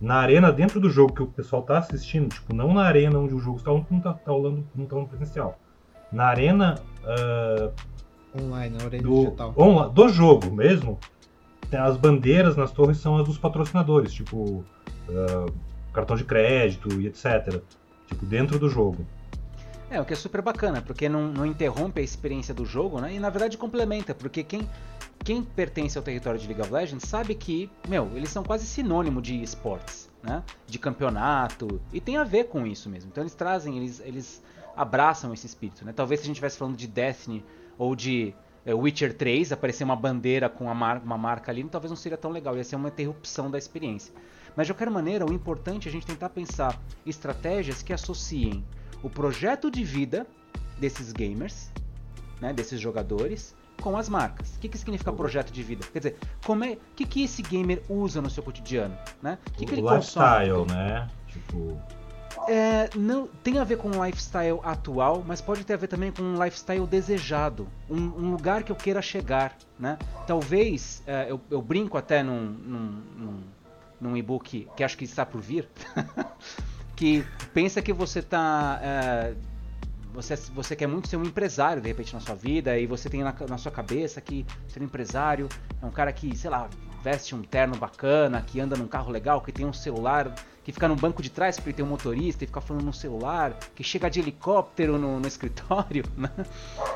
na arena dentro do jogo que o pessoal tá assistindo, tipo, não na arena onde o jogo está, não tá, tá rolando, não tá no presencial. Na arena uh, online, na arena do, digital. On, do jogo mesmo, as bandeiras nas torres são as dos patrocinadores, tipo uh, cartão de crédito e etc. Tipo, dentro do jogo. É, o que é super bacana, porque não, não interrompe a experiência do jogo, né? E na verdade complementa, porque quem, quem pertence ao território de League of Legends sabe que, meu, eles são quase sinônimo de esportes, né? De campeonato, e tem a ver com isso mesmo. Então eles trazem, eles, eles abraçam esse espírito, né? Talvez se a gente estivesse falando de Destiny ou de é, Witcher 3, aparecer uma bandeira com mar uma marca ali, talvez não seria tão legal, ia ser uma interrupção da experiência. Mas de qualquer maneira, o importante é a gente tentar pensar estratégias que associem o projeto de vida desses gamers, né, desses jogadores, com as marcas. O que, que significa projeto de vida? Quer dizer, como é, o que, que esse gamer usa no seu cotidiano? Né? O que, que ele lifestyle, consome? né? Tipo... É, não tem a ver com um lifestyle atual, mas pode ter a ver também com um lifestyle desejado, um, um lugar que eu queira chegar, né? Talvez é, eu, eu, brinco até num, num, num num e-book que acho que está por vir, que pensa que você está é, você, você quer muito ser um empresário de repente na sua vida e você tem na, na, sua cabeça que ser um empresário é um cara que, sei lá, veste um terno bacana, que anda num carro legal, que tem um celular que fica no banco de trás porque tem um motorista e fica falando no celular, que chega de helicóptero no, no escritório, né?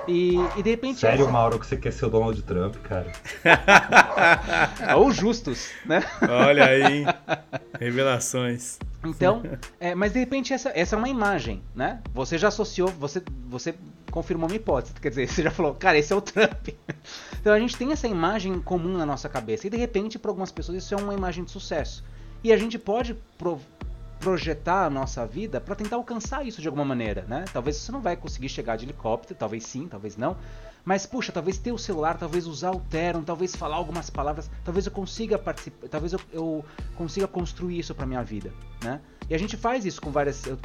E, e, de repente. Sério, essa... Mauro, que você quer ser o Donald Trump, cara? Ou justos, né? Olha aí, revelações. Então, é, mas de repente essa, essa é uma imagem, né? Você já associou, você, você confirmou uma hipótese, quer dizer, você já falou, cara, esse é o Trump. Então a gente tem essa imagem comum na nossa cabeça e de repente para algumas pessoas isso é uma imagem de sucesso. E a gente pode pro projetar a nossa vida para tentar alcançar isso de alguma maneira, né? Talvez você não vai conseguir chegar de helicóptero, talvez sim, talvez não. Mas puxa, talvez ter o celular, talvez usar o Teron, talvez falar algumas palavras, talvez eu consiga participar, talvez eu, eu consiga construir isso para minha vida, né? E a gente faz isso com várias, eu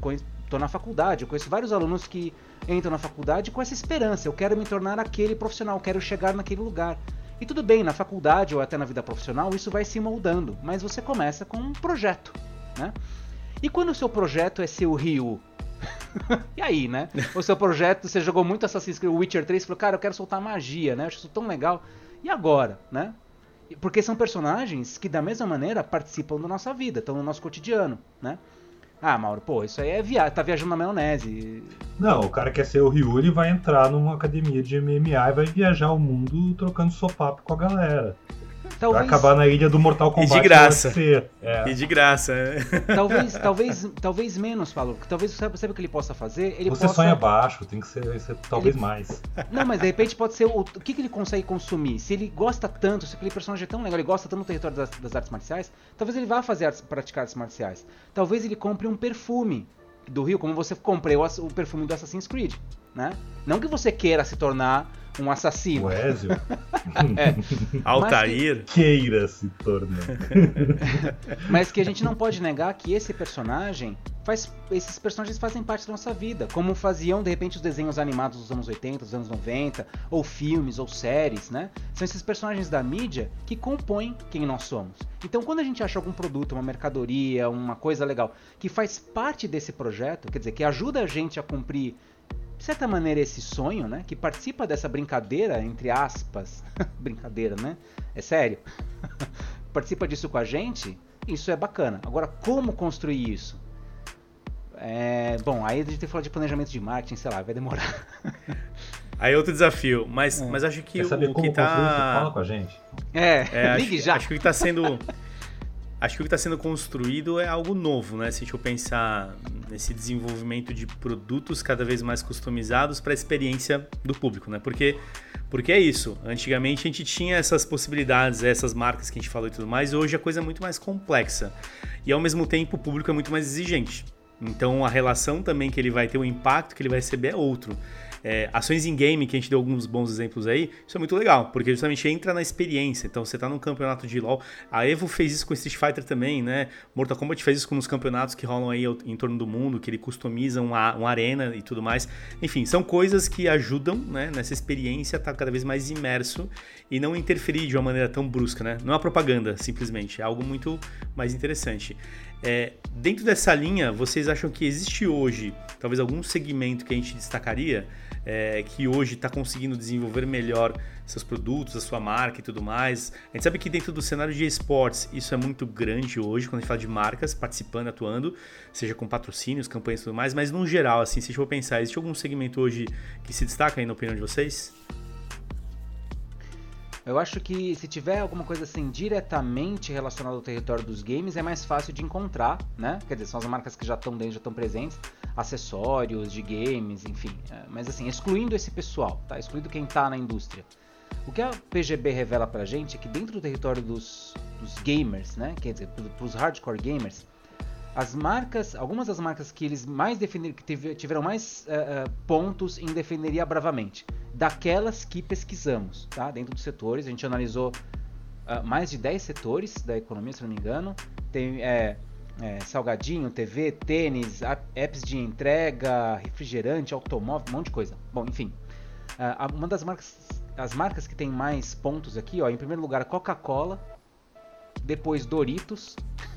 tô na faculdade, eu conheço vários alunos que entram na faculdade com essa esperança, eu quero me tornar aquele profissional, quero chegar naquele lugar. E tudo bem, na faculdade ou até na vida profissional, isso vai se moldando, mas você começa com um projeto, né? E quando o seu projeto é ser o Ryu? e aí, né? O seu projeto, você jogou muito Assassin's Creed Witcher 3 e falou, cara, eu quero soltar magia, né? Eu acho isso tão legal. E agora, né? Porque são personagens que, da mesma maneira, participam da nossa vida, estão no nosso cotidiano, né? Ah, Mauro, pô, isso aí é via... tá viajando na maionese. Não, o cara quer ser o Ryu, ele vai entrar numa academia de MMA e vai viajar o mundo trocando sopapo com a galera. Talvez... Vai acabar na ilha do Mortal Kombat. E de graça. É. E de graça. Talvez, talvez, talvez menos, Paulo. Talvez sabe, sabe o que ele possa fazer? Ele Você possa... sonha baixo, tem que ser, ser talvez ele... mais. Não, mas de repente pode ser o, o que, que ele consegue consumir. Se ele gosta tanto, se aquele personagem é tão legal, ele gosta tanto do território das, das artes marciais, talvez ele vá fazer artes, praticar artes marciais. Talvez ele compre um perfume do Rio, como você comprou o, o perfume do Assassin's Creed, né? Não que você queira se tornar um assassino. O Ezio? é. Altair? Que... Queira se tornar. Mas que a gente não pode negar que esse personagem faz. Esses personagens fazem parte da nossa vida. Como faziam, de repente, os desenhos animados dos anos 80, dos anos 90, ou filmes, ou séries, né? São esses personagens da mídia que compõem quem nós somos. Então, quando a gente acha algum produto, uma mercadoria, uma coisa legal, que faz parte desse projeto, quer dizer, que ajuda a gente a cumprir de certa maneira, esse sonho, né? Que participa dessa brincadeira, entre aspas. brincadeira, né? É sério. participa disso com a gente, isso é bacana. Agora, como construir isso? É, bom, aí a gente tem que falar de planejamento de marketing, sei lá, vai demorar. aí é outro desafio, mas, é. mas acho que Quer saber o como que tá. Fala com a gente. É, é ligue acho, já. Acho que o que tá sendo. Acho que o que está sendo construído é algo novo, né? Se a gente pensar nesse desenvolvimento de produtos cada vez mais customizados para a experiência do público, né? Porque, porque é isso. Antigamente a gente tinha essas possibilidades, essas marcas que a gente falou e tudo mais, e hoje a coisa é muito mais complexa. E ao mesmo tempo o público é muito mais exigente. Então a relação também que ele vai ter, o impacto que ele vai receber é outro é, ações em game, que a gente deu alguns bons exemplos aí, isso é muito legal, porque justamente entra na experiência. Então você tá num campeonato de LoL, a Evo fez isso com Street Fighter também, né? Mortal Kombat fez isso com os campeonatos que rolam aí em torno do mundo, que ele customiza uma, uma arena e tudo mais. Enfim, são coisas que ajudam né, nessa experiência tá cada vez mais imerso e não interferir de uma maneira tão brusca, né? Não é propaganda, simplesmente, é algo muito mais interessante. É, dentro dessa linha, vocês acham que existe hoje, talvez algum segmento que a gente destacaria, é, que hoje está conseguindo desenvolver melhor seus produtos, a sua marca e tudo mais? A gente sabe que dentro do cenário de esportes isso é muito grande hoje, quando a gente fala de marcas participando, atuando, seja com patrocínios, campanhas e tudo mais, mas no geral, assim, se a gente for pensar, existe algum segmento hoje que se destaca aí na opinião de vocês? Eu acho que se tiver alguma coisa assim diretamente relacionada ao território dos games, é mais fácil de encontrar, né? Quer dizer, são as marcas que já estão dentro, já estão presentes, acessórios de games, enfim. É, mas assim, excluindo esse pessoal, tá? Excluindo quem está na indústria. O que a PGB revela pra gente é que dentro do território dos, dos gamers, né? Quer dizer, pros hardcore gamers, as marcas, algumas das marcas que eles mais definiram, que tiveram mais uh, uh, pontos em defenderia bravamente, daquelas que pesquisamos, tá? Dentro dos setores, a gente analisou uh, mais de 10 setores da economia, se não me engano. Tem é, é, salgadinho, TV, tênis, apps de entrega, refrigerante, automóvel, um monte de coisa. Bom, enfim, uma das marcas, as marcas que tem mais pontos aqui, ó, em primeiro lugar Coca-Cola, depois Doritos.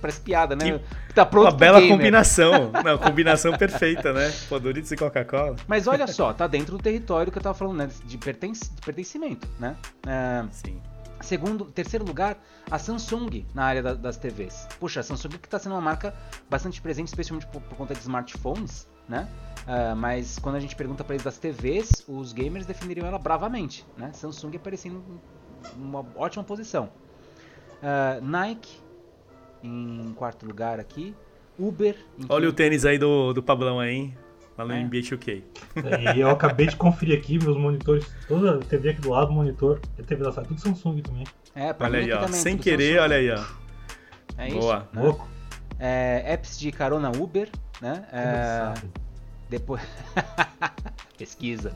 Parece piada, né? Que tá pronto Uma bela gamer. combinação. Não, combinação perfeita, né? Pô, Doritos e Coca-Cola. Mas olha só, tá dentro do território que eu tava falando, né? De, de pertencimento, né? É... Sim. Segundo, terceiro lugar, a Samsung na área da, das TVs. Puxa, a Samsung que está sendo uma marca bastante presente, especialmente por, por conta de smartphones, né? Uh, mas quando a gente pergunta para eles das TVs, os gamers defenderiam ela bravamente, né? Samsung aparecendo em uma ótima posição. Uh, Nike em quarto lugar aqui. Uber. Olha o tênis aí do, do Pablão aí, hein? Lá no é. NBA 2K. É, eu acabei de conferir aqui meus monitores, toda a TV aqui do lado, monitor, a TV da sala, tudo Samsung também. É, pra olha aí, ó. Também, Sem querer, Samsung. olha aí, ó. É isso. Boa. Né? Louco. É, apps de carona Uber, né? É, depois. Pesquisa.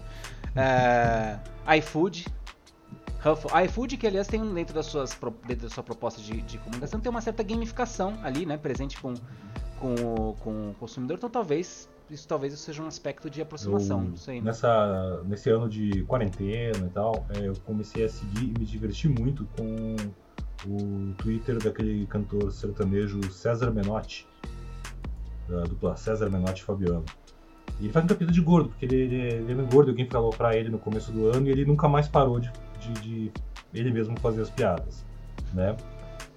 É, iFood, a iFood, que aliás tem dentro, das suas, dentro da sua proposta de, de comunicação, tem uma certa gamificação ali, né? Presente com, com, o, com o consumidor, então talvez isso talvez seja um aspecto de aproximação, eu, sei. Né? Nessa, nesse ano de quarentena e tal, é, eu comecei a seguir e me divertir muito com o Twitter daquele cantor sertanejo César Menotti, da dupla César Menotti Fabiano. E ele faz muita pita de gordo, porque ele, ele, ele é gordo, alguém falou pra ele no começo do ano e ele nunca mais parou de, de, de ele mesmo fazer as piadas, né?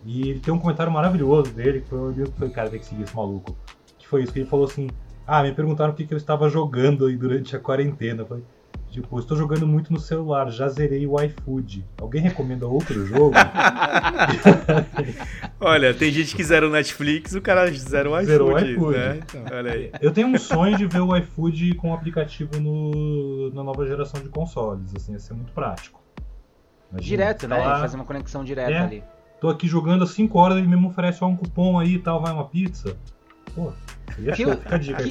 E ele tem um comentário maravilhoso dele, que foi, eu falei, cara, tem que seguir esse maluco. Que foi isso, que ele falou assim, ah, me perguntaram o que, que eu estava jogando aí durante a quarentena. Eu falei, Tipo, estou jogando muito no celular, já zerei o iFood. Alguém recomenda outro jogo? Olha, tem gente que zera o Netflix, o cara zera o iFood. Zerou o iFood. Né? Então. Olha aí. Eu tenho um sonho de ver o iFood com o aplicativo no, na nova geração de consoles. Assim, ia ser muito prático. Imagina, Direto, tá né? Lá... Fazer uma conexão direta é, ali. Tô aqui jogando há 5 horas, ele mesmo oferece um cupom aí e tal, vai uma pizza. Pô, que,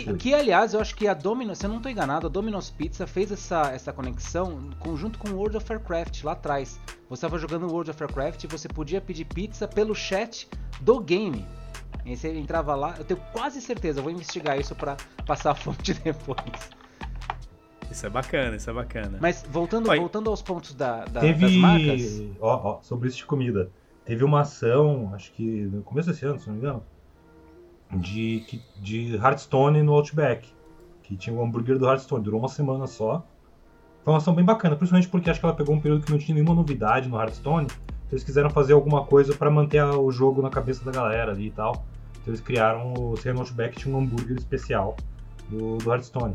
que, que, aliás, eu acho que a Domino's, se eu não estou enganado, a Domino's Pizza fez essa, essa conexão conjunto com o World of Warcraft lá atrás. Você estava jogando World of Warcraft e você podia pedir pizza pelo chat do game. E você entrava lá, eu tenho quase certeza, eu vou investigar isso para passar a fonte depois. Isso é bacana, isso é bacana. Mas voltando, voltando aos pontos da, da Teve... das marcas. Ó, ó, sobre isso de comida. Teve uma ação, acho que no começo desse ano, se não me engano, de, de Hearthstone no Outback. Que tinha o hambúrguer do Hearthstone, durou uma semana só. Foi uma ação bem bacana, principalmente porque acho que ela pegou um período que não tinha nenhuma novidade no Hearthstone. Então eles quiseram fazer alguma coisa para manter o jogo na cabeça da galera ali e tal. Então eles criaram o Serra Outback tinha um hambúrguer especial do, do Hearthstone.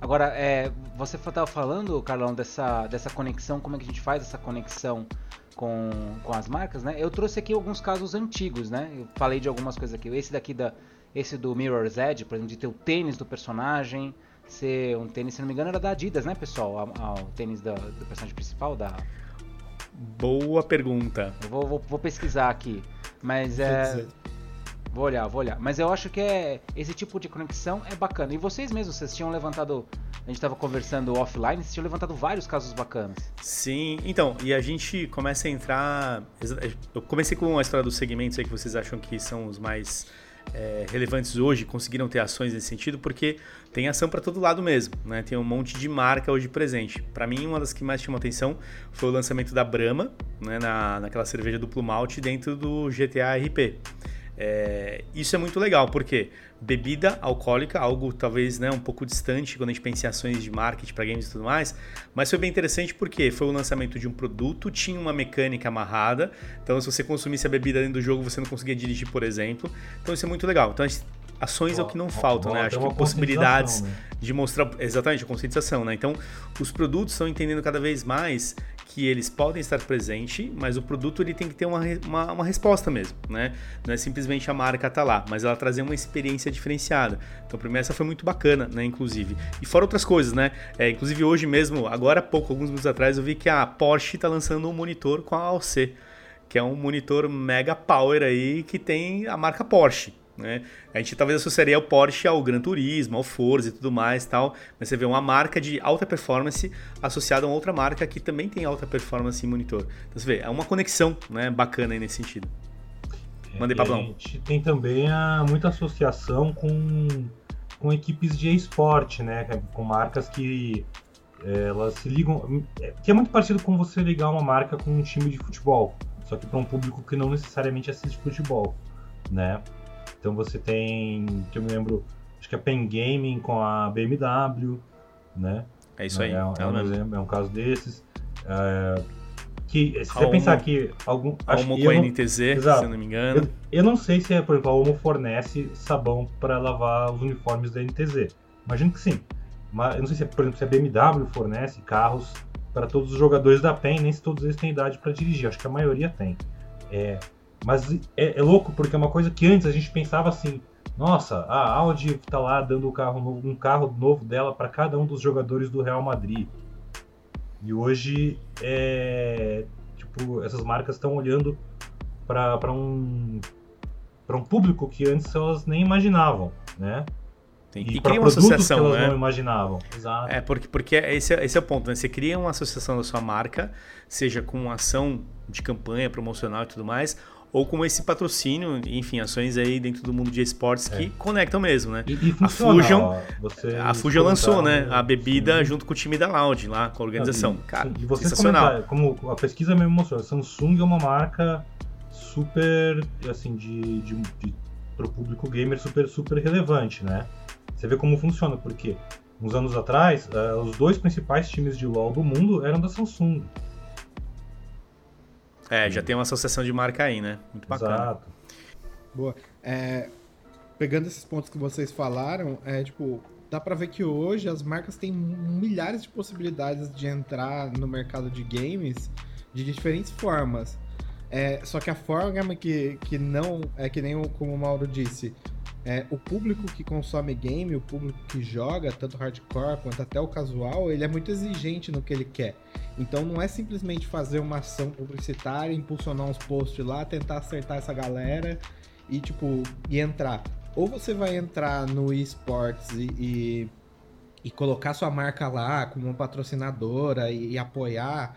Agora, é, você estava falando, Carlão, dessa, dessa conexão, como é que a gente faz essa conexão com, com as marcas, né? Eu trouxe aqui alguns casos antigos, né? Eu falei de algumas coisas aqui. Esse daqui da, esse do Mirror's Edge, por exemplo, de ter o tênis do personagem, ser um tênis, se não me engano, era da Adidas, né, pessoal? O tênis da, do personagem principal da. Boa pergunta. Eu vou, vou, vou pesquisar aqui. Mas é. Vou olhar, vou olhar. Mas eu acho que é esse tipo de conexão é bacana. E vocês mesmos, vocês tinham levantado. A gente estava conversando offline, vocês tinham levantado vários casos bacanas. Sim, então, e a gente começa a entrar. Eu comecei com a história dos segmentos aí que vocês acham que são os mais é, relevantes hoje conseguiram ter ações nesse sentido, porque tem ação para todo lado mesmo, né? Tem um monte de marca hoje presente. Para mim, uma das que mais chamou atenção foi o lançamento da Brahma, né? Na, naquela cerveja duplo malte dentro do GTA RP. É, isso é muito legal, porque bebida alcoólica, algo talvez né, um pouco distante quando a gente pensa em ações de marketing para games e tudo mais, mas foi bem interessante porque foi o lançamento de um produto, tinha uma mecânica amarrada, então se você consumisse a bebida dentro do jogo você não conseguia dirigir, por exemplo. Então isso é muito legal. Então ações é o que não faltam, né? Acho que possibilidades né? de mostrar exatamente a conscientização, né? Então, os produtos estão entendendo cada vez mais que eles podem estar presentes, mas o produto ele tem que ter uma, uma, uma, resposta mesmo, né? Não é simplesmente a marca tá lá, mas ela trazer uma experiência diferenciada. Então, primeiro essa foi muito bacana, né? Inclusive. E fora outras coisas, né? É, inclusive hoje mesmo, agora há pouco, alguns minutos atrás, eu vi que a Porsche está lançando um monitor com a AOC, que é um monitor mega power aí que tem a marca Porsche. Né? A gente talvez associaria o Porsche ao Gran Turismo, ao Forza e tudo mais tal, mas você vê uma marca de alta performance associada a uma outra marca que também tem alta performance em monitor. Então você vê, é uma conexão né, bacana aí nesse sentido. Mandei, Pablão. A gente tem também a, muita associação com, com equipes de esporte, né? Com marcas que é, elas se ligam. Que é muito parecido com você ligar uma marca com um time de futebol, só que para um público que não necessariamente assiste futebol, né? Então você tem, que eu me lembro, acho que a Pen Gaming com a BMW, né? É isso aí. É, é, é um, exemplo, é um caso desses. É, que, se você pensar que algum. A Homo com a NTZ, se eu não me engano. Eu, eu, não sei se, é, por exemplo, a Homo fornece sabão para lavar os uniformes da NTZ. Imagino que sim. Mas eu não sei se, por exemplo, se a BMW fornece carros para todos os jogadores da PEN, nem se todos eles têm idade para dirigir. Acho que a maioria tem. É, mas é, é, louco porque é uma coisa que antes a gente pensava assim: nossa, a Audi está lá dando um carro novo, um carro novo dela para cada um dos jogadores do Real Madrid. E hoje é tipo essas marcas estão olhando para um para um público que antes elas nem imaginavam, né? Tem, e, e cria uma associação, que elas né? não imaginavam. Exato. É, porque, porque esse, é, esse é o ponto, né? Você cria uma associação da sua marca, seja com ação de campanha promocional e tudo mais, ou com esse patrocínio, enfim, ações aí dentro do mundo de esportes que é. conectam mesmo, né? E, e a Fusion, a Fusion lançou, né, a bebida sim. junto com o time da Loud lá, com a organização. Ah, e, Cara, e você sensacional. Como a pesquisa mesmo mostrou, a Samsung é uma marca super, assim, de, de, de pro público gamer super super relevante, né? Você vê como funciona, porque uns anos atrás, uh, os dois principais times de LoL do mundo eram da Samsung. É, já tem uma associação de marca aí, né? Muito bacana. Exato. Boa. É, pegando esses pontos que vocês falaram, é tipo, dá para ver que hoje as marcas têm milhares de possibilidades de entrar no mercado de games de diferentes formas. É, só que a forma que, que não é que nem o, como o Mauro disse, é, o público que consome game, o público que joga, tanto hardcore quanto até o casual, ele é muito exigente no que ele quer. Então não é simplesmente fazer uma ação publicitária, impulsionar uns posts lá, tentar acertar essa galera e tipo, e entrar. Ou você vai entrar no esportes e, e, e colocar sua marca lá como uma patrocinadora e, e apoiar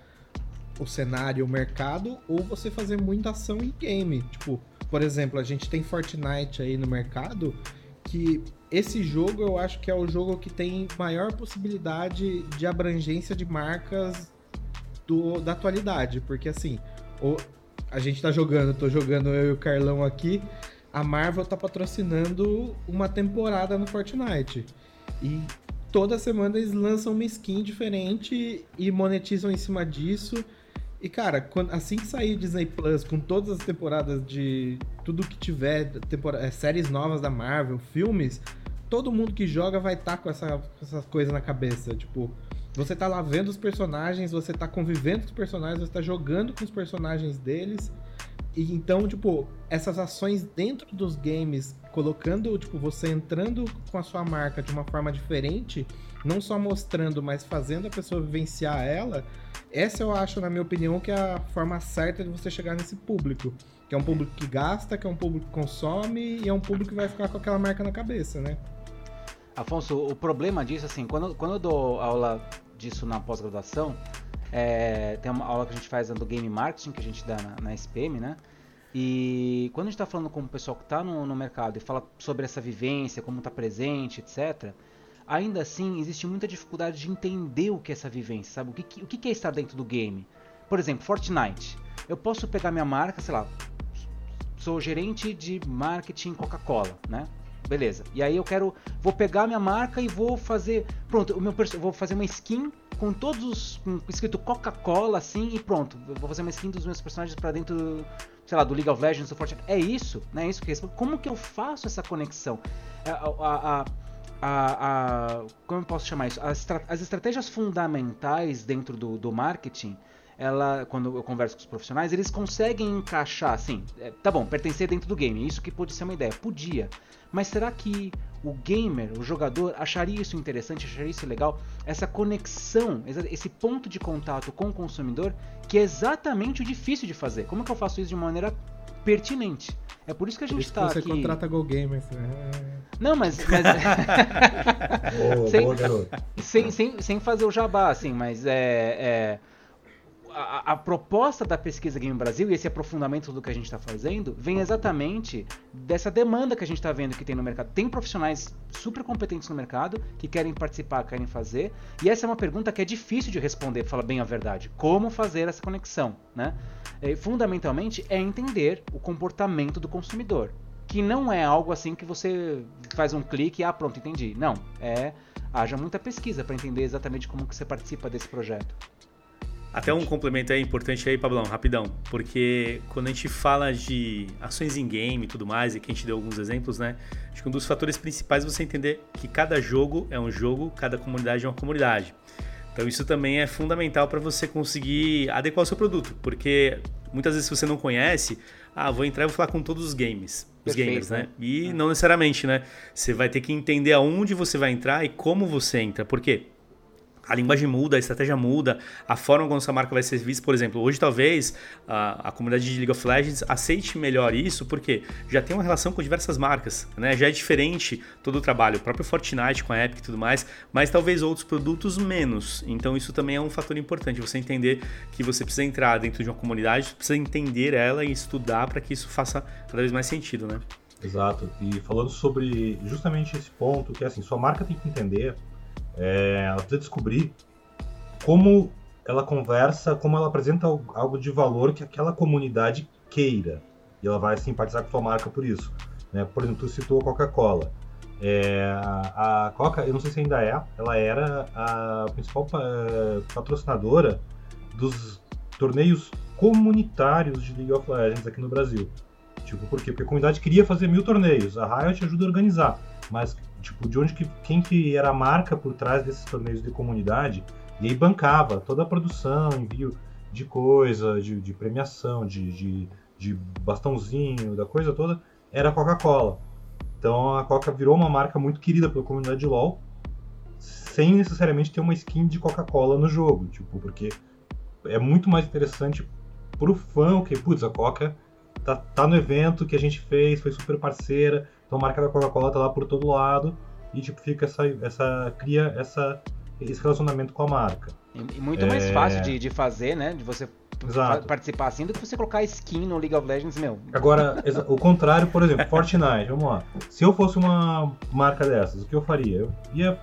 o cenário, o mercado, ou você fazer muita ação em game. Tipo, por exemplo, a gente tem Fortnite aí no mercado, que esse jogo eu acho que é o jogo que tem maior possibilidade de abrangência de marcas do, da atualidade, porque assim, o, a gente tá jogando, tô jogando eu e o Carlão aqui, a Marvel tá patrocinando uma temporada no Fortnite. E toda semana eles lançam uma skin diferente e monetizam em cima disso. E, cara, quando, assim que sair Disney Plus, com todas as temporadas de tudo que tiver, tempora, é, séries novas da Marvel, filmes, todo mundo que joga vai estar tá com essa, essa coisa na cabeça. Tipo, você tá lá vendo os personagens, você tá convivendo com os personagens, você tá jogando com os personagens deles. E então, tipo, essas ações dentro dos games, colocando, tipo, você entrando com a sua marca de uma forma diferente, não só mostrando, mas fazendo a pessoa vivenciar ela, essa eu acho, na minha opinião, que é a forma certa de você chegar nesse público. Que é um público que gasta, que é um público que consome e é um público que vai ficar com aquela marca na cabeça, né? Afonso, o problema disso, assim, quando, quando eu dou aula disso na pós-graduação, é, tem uma aula que a gente faz do Game Marketing, que a gente dá na, na SPM, né? E quando a gente está falando com o pessoal que está no, no, mercado e fala sobre essa vivência, como está presente, etc., ainda assim existe muita dificuldade de entender o que é essa vivência, sabe? O que, o que é estar dentro do game. Por exemplo, Fortnite. Eu posso pegar minha marca, sei lá, sou gerente de marketing Coca-Cola, né? Beleza. E aí eu quero, vou pegar minha marca e vou fazer, pronto, o meu vou fazer uma skin com todos os com escrito Coca-Cola assim e pronto. Eu vou fazer uma skin dos meus personagens para dentro, sei lá, do League of Legends, do Fortnite. É isso, né? É isso que é Como que eu faço essa conexão? A, a, a, a como eu posso chamar isso? As, as estratégias fundamentais dentro do, do marketing ela, quando eu converso com os profissionais, eles conseguem encaixar, assim, é, tá bom, pertencer dentro do game, isso que pode ser uma ideia, podia. Mas será que o gamer, o jogador, acharia isso interessante, acharia isso legal? Essa conexão, esse ponto de contato com o consumidor, que é exatamente o difícil de fazer. Como que eu faço isso de maneira pertinente? É por isso que a gente está aqui. Você contrata Go Gamers, né? Não, mas. mas... boa, sem, boa, sem, sem, sem fazer o jabá, assim, mas é, é a, a, proposta da pesquisa Game Brasil e esse aprofundamento do que a gente está fazendo vem exatamente dessa demanda que a gente está vendo que tem no mercado. Tem profissionais super competentes no mercado que querem participar, querem fazer, e essa é uma pergunta que é difícil de responder, falar bem a verdade. Como fazer essa conexão? Né? E, fundamentalmente é entender o comportamento do consumidor, que não é algo assim que você faz um clique e ah, pronto, entendi. Não, é haja muita pesquisa para entender exatamente como que você participa desse projeto. Até um complemento aí importante aí, Pablão, rapidão. Porque quando a gente fala de ações em game e tudo mais, e que a gente deu alguns exemplos, né? Acho que um dos fatores principais é você entender que cada jogo é um jogo, cada comunidade é uma comunidade. Então isso também é fundamental para você conseguir adequar o seu produto. Porque muitas vezes se você não conhece, ah, vou entrar e vou falar com todos os games. Os Perfeito, gamers, né? né? E é. não necessariamente, né? Você vai ter que entender aonde você vai entrar e como você entra. Por quê? A linguagem muda, a estratégia muda, a forma como sua marca vai ser vista. Por exemplo, hoje talvez a, a, comunidade de League of Legends aceite melhor isso, porque já tem uma relação com diversas marcas, né? Já é diferente todo o trabalho, o próprio Fortnite com a Epic e tudo mais, mas talvez outros produtos menos. Então isso também é um fator importante, você entender que você precisa entrar dentro de uma comunidade, precisa entender ela e estudar para que isso faça cada vez mais sentido, né? Exato. E falando sobre justamente esse ponto, que é assim, sua marca tem que entender é, precisa descobrir como ela conversa, como ela apresenta algo de valor que aquela comunidade queira. E ela vai simpatizar com a sua marca por isso. Né? Por exemplo, tu citou a Coca-Cola. É, a Coca, eu não sei se ainda é, ela era a principal patrocinadora dos torneios comunitários de League of Legends aqui no Brasil. Tipo, por quê? Porque a comunidade queria fazer mil torneios, a Riot ajuda a organizar. Mas tipo, de onde que quem que era a marca por trás desses torneios de comunidade, e aí bancava toda a produção, envio de coisa, de, de premiação, de, de, de, bastãozinho, da coisa toda, era a Coca-Cola. Então a Coca virou uma marca muito querida pela comunidade de LoL, sem necessariamente ter uma skin de Coca-Cola no jogo, tipo, porque é muito mais interessante pro fã, que, putz, a Coca tá, tá no evento que a gente fez, foi super parceira, então a marca da Coca-Cola tá lá por todo lado e tipo fica essa, essa cria essa esse relacionamento com a marca. E muito é... mais fácil de, de fazer, né? De você Exato. participar assim do que você colocar skin no League of Legends, meu. Agora, o contrário, por exemplo, Fortnite, vamos lá. Se eu fosse uma marca dessas, o que eu faria? Eu ia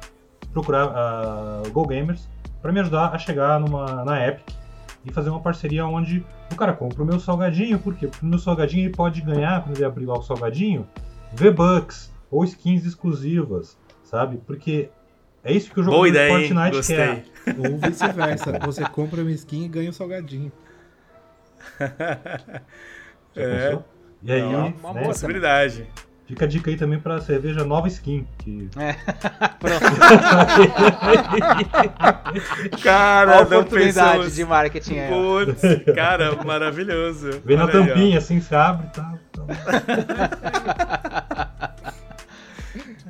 procurar a uh, Go Gamers para me ajudar a chegar numa, na Epic e fazer uma parceria onde o cara compra o meu salgadinho, por quê? Porque o meu salgadinho ele pode ganhar, quando ele abrir lá o salgadinho, V-Bucks ou skins exclusivas, sabe? Porque é isso que o jogo Fortnite Gostei. quer. Ou vice-versa, você compra uma skin e ganha um salgadinho. é. E aí, é uma, uma né? possibilidade. Fica a dica aí também pra cerveja Nova Skin. Que... É. Cara, a oportunidade de marketing é. Putz, cara, maravilhoso. Vem na tampinha, aí, assim, se abre e tal.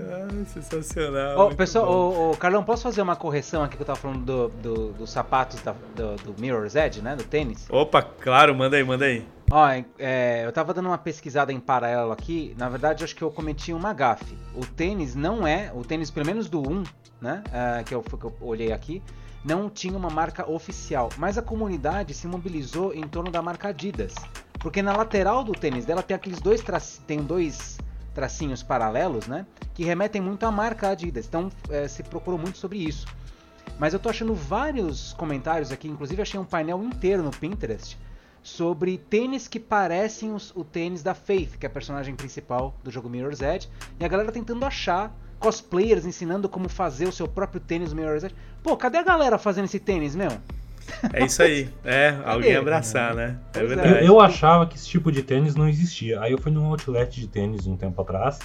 Ai, sensacional. Oh, pessoal, o, Carlão, posso fazer uma correção aqui que eu tava falando dos do, do sapatos da, do, do Mirror's Edge, né? Do tênis? Opa, claro, manda aí, manda aí. Ó, é, eu tava dando uma pesquisada em paralelo aqui. Na verdade, acho que eu cometi uma gafe. O tênis não é, o tênis pelo menos do 1, né? É, que, eu, que eu olhei aqui, não tinha uma marca oficial. Mas a comunidade se mobilizou em torno da marca Adidas. Porque na lateral do tênis dela tem aqueles dois tem dois tracinhos paralelos, né? Que remetem muito à marca Adidas. Então é, se procurou muito sobre isso. Mas eu tô achando vários comentários aqui, inclusive achei um painel inteiro no Pinterest sobre tênis que parecem os, o tênis da Faith, que é a personagem principal do jogo Mirror's Edge, e a galera tentando achar cosplayers ensinando como fazer o seu próprio tênis Mirror's Edge. Pô, cadê a galera fazendo esse tênis, meu? É isso aí. É, alguém abraçar, né? É verdade. Eu, eu, achava que esse tipo de tênis não existia. Aí eu fui num outlet de tênis um tempo atrás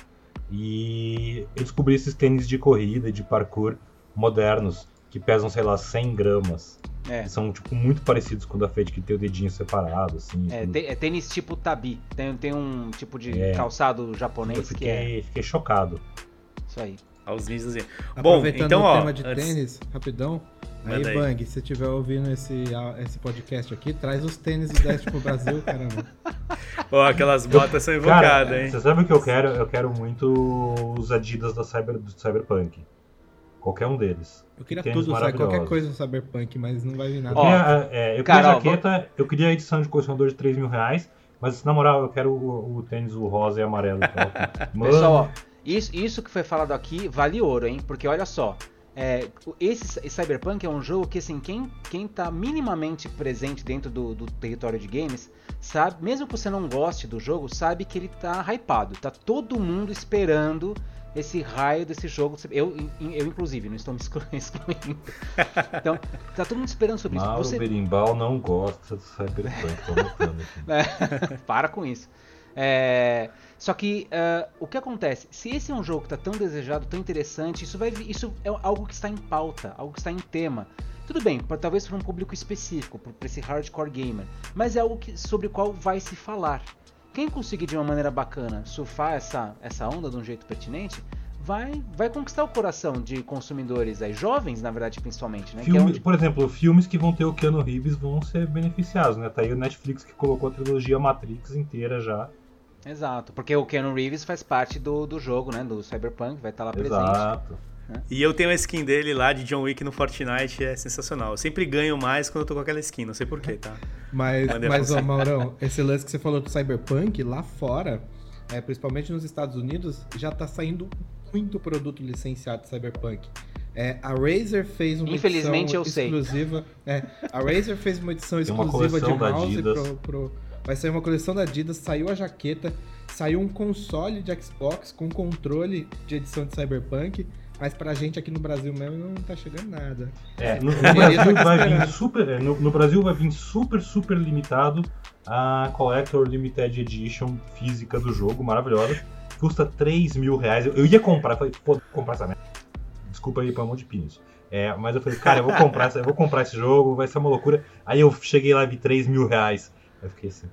e eu descobri esses tênis de corrida, de parkour modernos, que pesam, sei lá, 100 gramas. É. São, tipo, muito parecidos com o da Fade, que tem o dedinho separado, assim. É, é tênis tipo tabi. Tem, tem um tipo de é. calçado japonês eu fiquei, que é... Fiquei chocado. Isso aí. Aos ninjas Bom, então, o ó, tema de antes... tênis, rapidão. Aí, aí, Bang, se estiver ouvindo esse, esse podcast aqui, traz os tênis e desce pro Brasil, caramba. Pô, aquelas botas são invocadas, hein? Você sabe o que eu quero? Eu quero muito os Adidas da Cyber, do Cyberpunk. Qualquer um deles. Eu queria tudo, sabe? Qualquer coisa do Cyberpunk, mas não vai vir nada. Eu queria, é, eu queria Cara, a jaqueta, eu queria a edição de colecionador de 3 mil reais, mas na moral, eu quero o, o tênis o rosa e amarelo. Mano. Pessoal, isso, isso que foi falado aqui vale ouro, hein? Porque olha só, é, esse Cyberpunk é um jogo que, assim, quem, quem tá minimamente presente dentro do, do, território de games, sabe, mesmo que você não goste do jogo, sabe que ele tá hypado. Tá todo mundo esperando esse raio desse jogo. Eu, eu inclusive, não estou me excluindo. Então, tá todo mundo esperando sobre Mauro isso. Você... Berimbau não gosta do Cyberpunk, tô aqui. Para com isso. É, só que uh, o que acontece? Se esse é um jogo que está tão desejado, tão interessante, isso, vai, isso é algo que está em pauta, algo que está em tema. Tudo bem, pra, talvez para um público específico, para esse hardcore gamer, mas é algo que, sobre o qual vai se falar. Quem conseguir de uma maneira bacana surfar essa, essa onda de um jeito pertinente, vai, vai conquistar o coração de consumidores aí, jovens, na verdade, principalmente, né? Filme, é onde... Por exemplo, filmes que vão ter o Keanu Reeves vão ser beneficiados, né? Tá aí o Netflix que colocou a trilogia Matrix inteira já. Exato, porque o Keanu Reeves faz parte do, do jogo, né? Do Cyberpunk, vai estar tá lá presente. Exato. E eu tenho a skin dele lá de John Wick no Fortnite, é sensacional. Eu sempre ganho mais quando eu tô com aquela skin, não sei porquê, tá? Mas, mas ó, Maurão, esse lance que você falou do Cyberpunk, lá fora, é, principalmente nos Estados Unidos, já tá saindo muito produto licenciado de Cyberpunk. É, a Razer fez uma Infelizmente edição exclusiva. É, a Razer fez uma edição exclusiva de mouse pro, pro, Vai sair uma coleção da Adidas, saiu a jaqueta, saiu um console de Xbox com controle de edição de Cyberpunk. Mas pra gente aqui no Brasil mesmo não tá chegando nada. É, no, no Brasil vai vir super. É, no, no, Brasil vai vir super, super limitado a Collector Limited Edition física do jogo, maravilhosa. Custa 3 mil reais. Eu, eu ia comprar, falei, pô, comprar essa merda. Desculpa aí pra um monte de pinos. É, mas eu falei, cara, eu vou comprar, eu vou comprar esse jogo, vai ser uma loucura. Aí eu cheguei lá e vi 3 mil reais. Eu fiquei assim.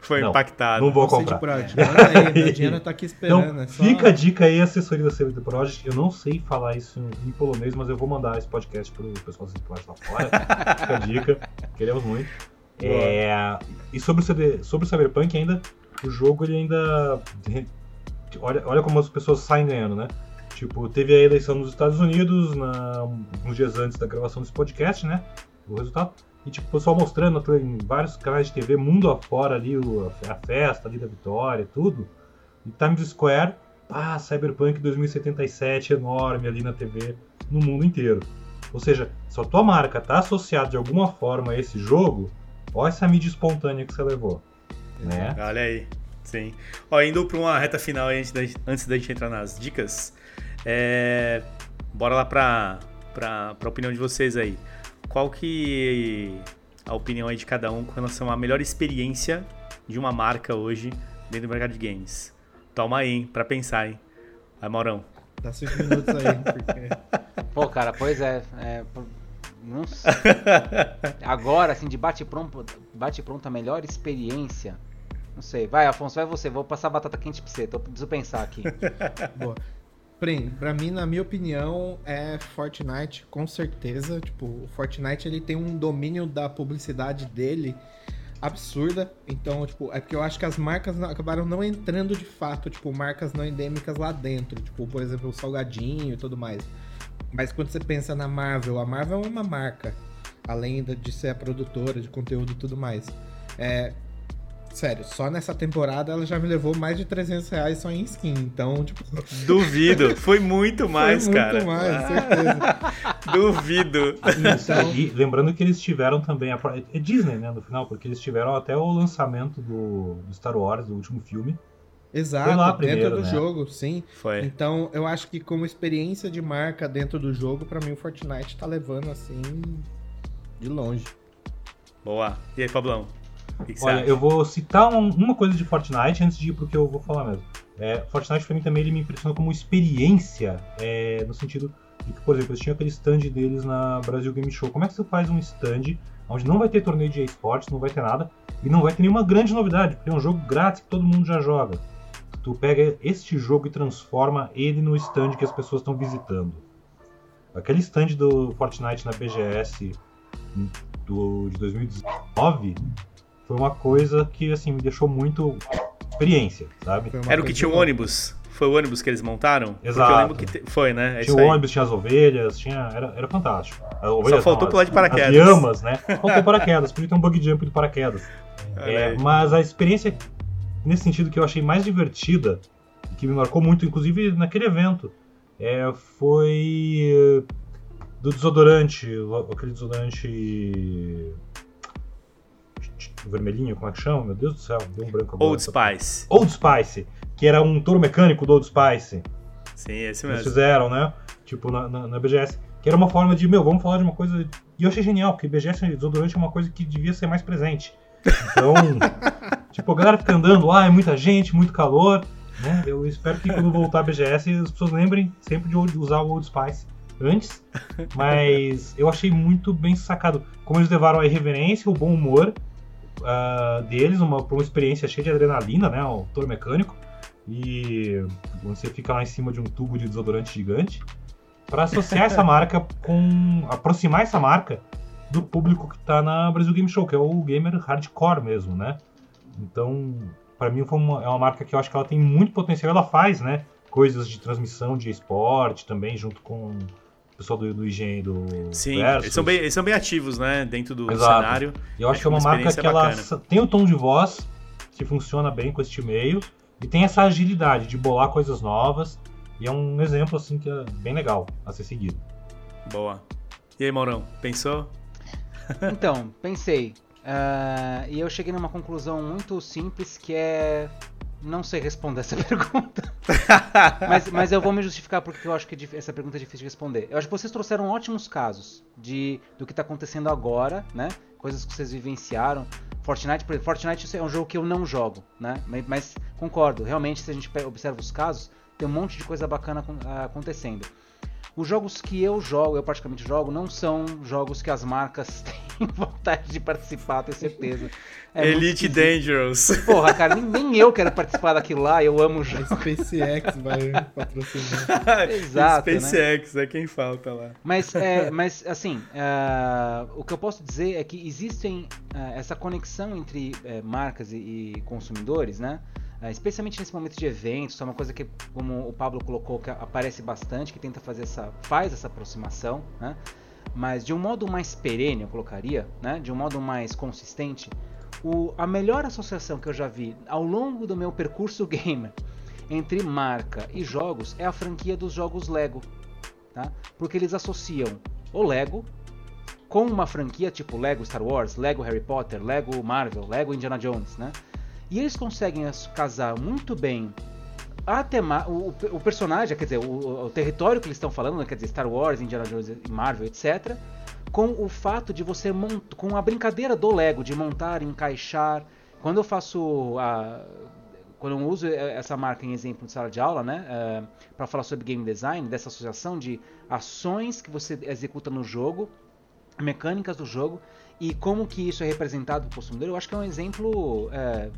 Foi não, impactado. Não vou comprar. Prática. Aí, a Diana tá aqui esperando. Então, é só... Fica a dica aí, assessoria da CD Project. Eu não sei falar isso em polonês, mas eu vou mandar esse podcast pro pessoal da CD Project lá fora. fica a dica. Queremos muito. É, e sobre o, CD, sobre o Cyberpunk ainda, o jogo ele ainda. Olha, olha como as pessoas saem ganhando, né? Tipo, teve a eleição nos Estados Unidos, na, uns dias antes da gravação desse podcast, né? O resultado. E tipo, o pessoal mostrando em vários canais de TV, mundo afora ali, a festa ali da vitória, tudo. E Times Square, ah, Cyberpunk 2077 enorme ali na TV, no mundo inteiro. Ou seja, se a tua marca tá associada de alguma forma a esse jogo, olha essa mídia espontânea que você levou. Né? Olha aí, sim. Ó, indo para uma reta final antes da, antes da gente entrar nas dicas, é... bora lá para a opinião de vocês aí qual que a opinião aí de cada um com relação à melhor experiência de uma marca hoje dentro do mercado de games? Toma aí, hein, pra pensar, hein. Vai, Maurão. Dá cinco minutos aí, porque... Pô, cara, pois é. é não sei. Agora, assim, de bate-pronto, bate-pronto, a melhor experiência. Não sei. Vai, Afonso, vai você. Vou passar batata quente pra você. Tô, preciso pensar aqui. Boa. Prim, pra mim, na minha opinião, é Fortnite, com certeza. Tipo, o Fortnite ele tem um domínio da publicidade dele absurda. Então, tipo, é porque eu acho que as marcas não, acabaram não entrando de fato, tipo, marcas não endêmicas lá dentro. Tipo, por exemplo, o Salgadinho e tudo mais. Mas quando você pensa na Marvel, a Marvel é uma marca, além de ser a produtora de conteúdo e tudo mais. É, sério, só nessa temporada ela já me levou mais de 300 reais só em skin. Então, tipo. Duvido. Foi muito mais, foi cara. Muito mais, certeza. Duvido. Então... E lembrando que eles tiveram também. A... É Disney, né, no final, porque eles tiveram até o lançamento do, do Star Wars, do último filme. Exato, lá dentro primeiro, do né? jogo, sim. Foi. Então, eu acho que como experiência de marca dentro do jogo, pra mim o Fortnite tá levando assim de longe. Boa. E aí, Pablão? Que, que Olha, eu vou citar um- uma coisa de Fortnite antes de ir pro que eu vou falar mesmo. É, Fortnite pra mim também ele me impressionou como experiência, é, no sentido de que, por exemplo, eles tinham aquele stand deles na Brasil Game Show. Como é que você faz um stand onde não vai ter torneio de esportes, não vai ter nada, e não vai ter nenhuma grande novidade, porque é um jogo grátis que todo mundo já joga. Tu pega este jogo e transforma ele no stand que as pessoas estão visitando. Aquele stand do Fortnite na BGS do, de 2019 foi uma coisa que assim me deixou muito experiência, sabe? Era o que tinha o ônibus? Foi o ônibus que eles montaram? Porque Exato. eu lembro que te- foi, né? É tinha isso o aí. ônibus, tinha as ovelhas, tinha era, era fantástico. As ovelhas, faltou não, pular de as- paraquedas. As lhamas, né? Faltou paraquedas, podia ter um bug jump do paraquedas. É, mas a experiência nesse sentido que eu achei mais divertida e que me marcou muito, inclusive naquele evento, é, foi eh, do desodorante, aquele desodorante vermelhinho, como é que chama? Meu Deus do céu, deu um branco agora. Old Spice. Old Spice, que era um touro mecânico do Old Spice. Sim, esse Eles mesmo. fizeram, né? Tipo, na, na, na BGS. Que era uma forma de, meu, vamos falar de uma coisa. E eu achei genial, porque BGS desodorante é uma coisa que devia ser mais presente. Então, tipo, a galera fica andando, ah, é muita gente, muito calor, né? Eu espero que quando voltar a BGS as pessoas lembrem sempre de usar o Old Spice antes. Mas eu achei muito bem sacado. Como eles levaram a irreverência, o bom humor ah, deles, uma, pra uma experiência cheia de adrenalina, né? O touro mecânico. E você fica lá em cima de um tubo de desodorante gigante para associar essa marca com aproximar essa marca do público que tá na Brasil Game Show, que é o gamer hardcore mesmo, né? Então, para mim foi uma, é uma marca que eu acho que ela tem muito potencial, ela faz, né, coisas de transmissão de esporte também junto com pessoal do, do IGN do Sim, Versus. eles são, bem, eles são bem ativos, né? Dentro do Exato. cenário. Eu acho Acho que é uma uma marca que ela bacana. tem o tom de voz que funciona bem com este meio e tem essa agilidade de bolar coisas novas e é um exemplo assim que é bem legal a ser seguido. Boa. E aí, Maurão, pensou? Então, pensei. ah, e eu cheguei numa conclusão muito simples que é. Não sei responder essa pergunta. mas, mas eu vou me justificar porque eu acho que é essa pergunta é difícil de responder. Eu acho que vocês trouxeram ótimos casos de do que está acontecendo agora, né? Coisas que vocês vivenciaram. Fortnite, por exemplo, Fortnite é um jogo que eu não jogo, né? Mas, concordo, realmente, se a gente observa os casos, tem um monte de coisa bacana acon- acontecendo. Os jogos que eu jogo, eu praticamente jogo, não são jogos que as marcas têm vontade de participar, tenho certeza. É Elite. Dangerous. Porra, cara, nem, nem eu quero participar daquilo lá, eu amo o A jogo. SpaceX vai patrocinar. Exato, né? SpaceX é quem falta lá. Mas, é, mas assim, ah, o que eu posso dizer é que existem ah, essa conexão entre eh, marcas e, e consumidores, né? Especialmente nesse momento de eventos, isso é uma coisa que, como o Pablo colocou, que aparece bastante, que tenta fazer essa, faz essa aproximação, né? Mas de um modo mais perene, eu colocaria, né? De um modo mais consistente, o, a melhor associação que eu já vi ao longo do meu percurso gamer entre marca e jogos é a franquia dos jogos Lego tá? Porque eles associam o Lego com uma franquia tipo Lego Star Wars, Lego Harry Potter, Lego Marvel, Lego Indiana Jones, né? E eles conseguem as- casar muito bem a tema, o, o personagem, quer dizer, o, o território que eles estão falando, né? quer dizer, Star Wars, Indiana Jones Marvel, etc. Com o fato de você montar, com a brincadeira do Lego, de montar, encaixar. Quando eu faço a quando eu uso essa marca em exemplo de sala de aula, né, uh, para falar sobre game design, dessa associação de ações que você executa no jogo, mecânicas do jogo e como que isso é representado para o consumidor, eu acho que é um exemplo uh,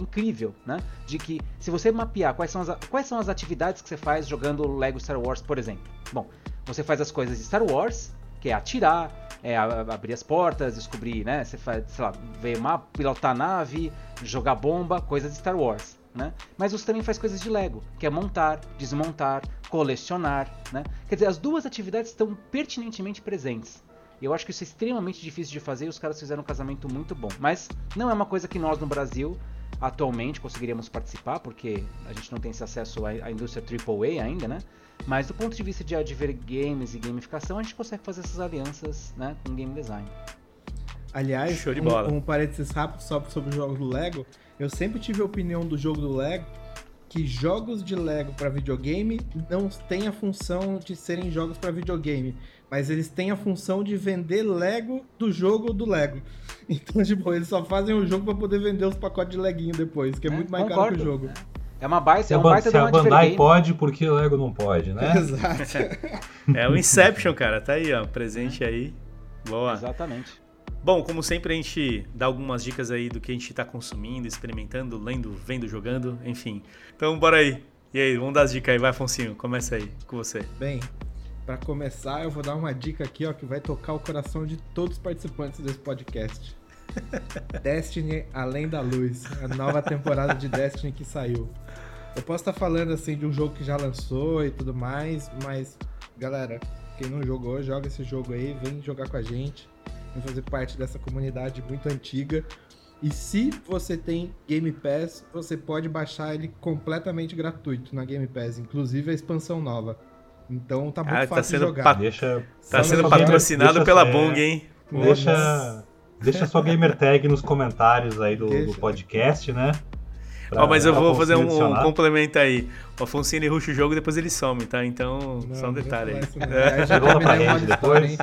incrível, né, de que se você mapear quais são, as, quais são as atividades que você faz jogando Lego Star Wars, por exemplo. Bom, você faz as coisas de Star Wars, que é atirar, é, abrir as portas, descobrir, né? Você faz, sei lá, ver mapa, pilotar nave, jogar bomba, coisas de Star Wars. Né? Mas você também faz coisas de Lego, que é montar, desmontar, colecionar. Né? Quer dizer, as duas atividades estão pertinentemente presentes. Eu acho que isso é extremamente difícil de fazer e os caras fizeram um casamento muito bom. Mas não é uma coisa que nós no Brasil atualmente conseguiríamos participar, porque a gente não tem esse acesso à indústria AAA ainda, né? Mas do ponto de vista de adver games e gamificação, a gente consegue fazer essas alianças né, com game design. Aliás, Show de bola. Um, um parênteses rápido só sobre os jogos do Lego. Eu sempre tive a opinião do jogo do Lego que jogos de Lego para videogame não têm a função de serem jogos para videogame, mas eles têm a função de vender Lego do jogo do Lego. Então, tipo, eles só fazem o jogo para poder vender os pacotes de leguinho depois, que é, é muito mais concordo. caro que o jogo. É. É uma baita, é um baita se a Bandai pode, porque o Lego não pode, né? Exato. é o Inception, cara. Tá aí, ó. Presente aí. Boa. Exatamente. Bom, como sempre, a gente dá algumas dicas aí do que a gente tá consumindo, experimentando, lendo, vendo, jogando, enfim. Então, bora aí. E aí, vamos dar as dicas aí. Vai, Afonso, começa aí com você. Bem, para começar, eu vou dar uma dica aqui, ó, que vai tocar o coração de todos os participantes desse podcast. Destiny Além da Luz, a nova temporada de Destiny que saiu. Eu posso estar falando assim de um jogo que já lançou e tudo mais, mas galera, quem não jogou, joga esse jogo aí, vem jogar com a gente, vem fazer parte dessa comunidade muito antiga. E se você tem Game Pass, você pode baixar ele completamente gratuito na Game Pass, inclusive a expansão nova. Então tá muito ah, fácil tá sendo de jogar. Deixa, tá sendo patrocinado deixa, pela Bung, hein? Deixa, deixa sua gamer tag nos comentários aí do, do podcast, né? Pra, oh, mas eu vou fazer um, um, complemento aí. O Afonso ele ruxa o jogo e depois ele some, tá? Então, não, só um detalhe aí. É. Já pra rede depois.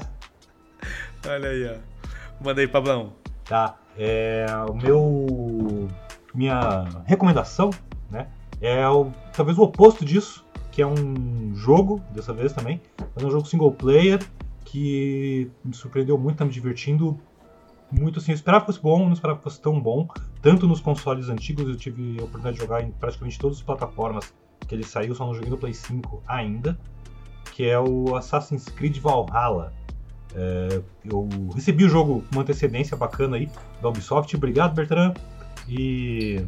Olha aí, ó. Manda aí, Pablão. Tá. É, o meu. Minha recomendação, né? É o, talvez o oposto disso, que é um jogo, dessa vez também. Mas é um jogo single player que me surpreendeu muito, tá me divertindo muito assim. Eu esperava que fosse bom, não esperava que fosse tão bom. Tanto nos consoles antigos, eu tive a oportunidade de jogar em praticamente todas as plataformas que ele saiu, só não joguei no Play 5 ainda. Que é o Assassin's Creed Valhalla. É, eu recebi o jogo com uma antecedência bacana aí da Ubisoft. Obrigado, Bertrand. E.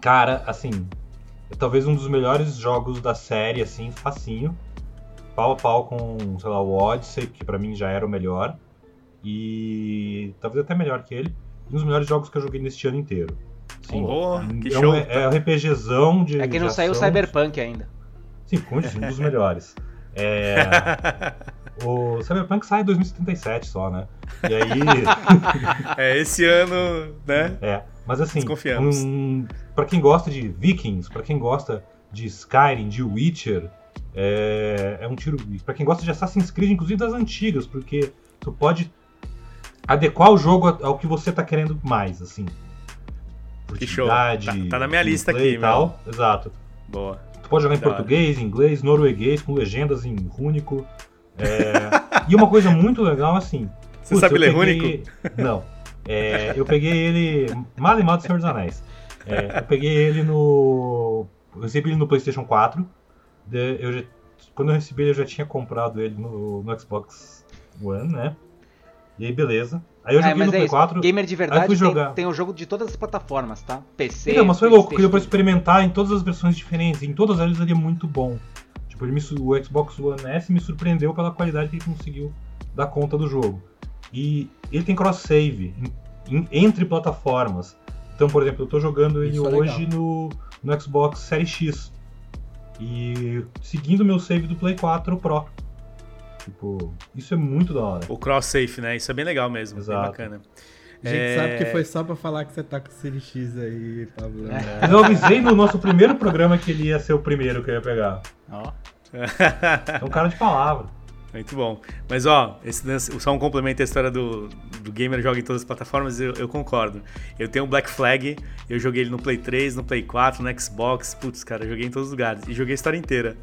Cara, assim. É talvez um dos melhores jogos da série, assim, facinho. Pau a pau com, sei lá, o Odyssey, que para mim já era o melhor e talvez até melhor que ele. Um dos melhores jogos que eu joguei neste ano inteiro. Sim, oh, que é show! Um, é um RPGzão de. É que não saiu Cyberpunk ainda. Sim, um dos melhores. É, o Cyberpunk sai em 2077 só, né? E aí. é, esse ano, né? É, mas assim, um, para quem gosta de Vikings, para quem gosta de Skyrim, de Witcher, é, é um tiro. para quem gosta de Assassin's Creed, inclusive das antigas, porque tu pode adequar o jogo ao que você tá querendo mais, assim. Que show. Tá, tá na minha lista aqui, tal. Meu. Exato. Boa. Tu pode jogar em português, inglês, norueguês, com legendas em rúnico. É... e uma coisa muito legal, assim. Você putz, sabe ler peguei... Não. É, eu peguei ele. Mal e mal do Senhor dos Anéis. É, eu peguei ele no. Eu recebi ele no PlayStation 4. Eu já... Quando eu recebi ele, eu já tinha comprado ele no, no Xbox One, né? E aí, beleza. Aí eu é, joguei no é Play 4. Gamer de verdade tem, jogar. tem o jogo de todas as plataformas, tá? PC. Não, mas foi louco, porque deu pra experimentar em todas as versões diferentes. Em todas elas ele é muito bom. Tipo, ele me, o Xbox One S me surpreendeu pela qualidade que ele conseguiu dar conta do jogo. E ele tem cross-save entre plataformas. Então, por exemplo, eu tô jogando ele é hoje no, no Xbox Series X. E seguindo o meu save do Play 4 Pro. Tipo, isso é muito da hora. O cross-safe, né? Isso é bem legal mesmo, Exato. bem bacana. A gente é... sabe que foi só pra falar que você tá com o Series X aí, Pablo. É. Eu avisei no nosso primeiro programa que ele ia ser o primeiro que eu ia pegar. Ó. É um cara de palavra. Muito bom. Mas ó, esse, só um complemento à história do, do gamer joga em todas as plataformas, eu, eu, concordo. Eu tenho o Black Flag, eu joguei ele no Play 3, no Play 4, no Xbox, putz, cara, joguei em todos os lugares. E joguei a história inteira.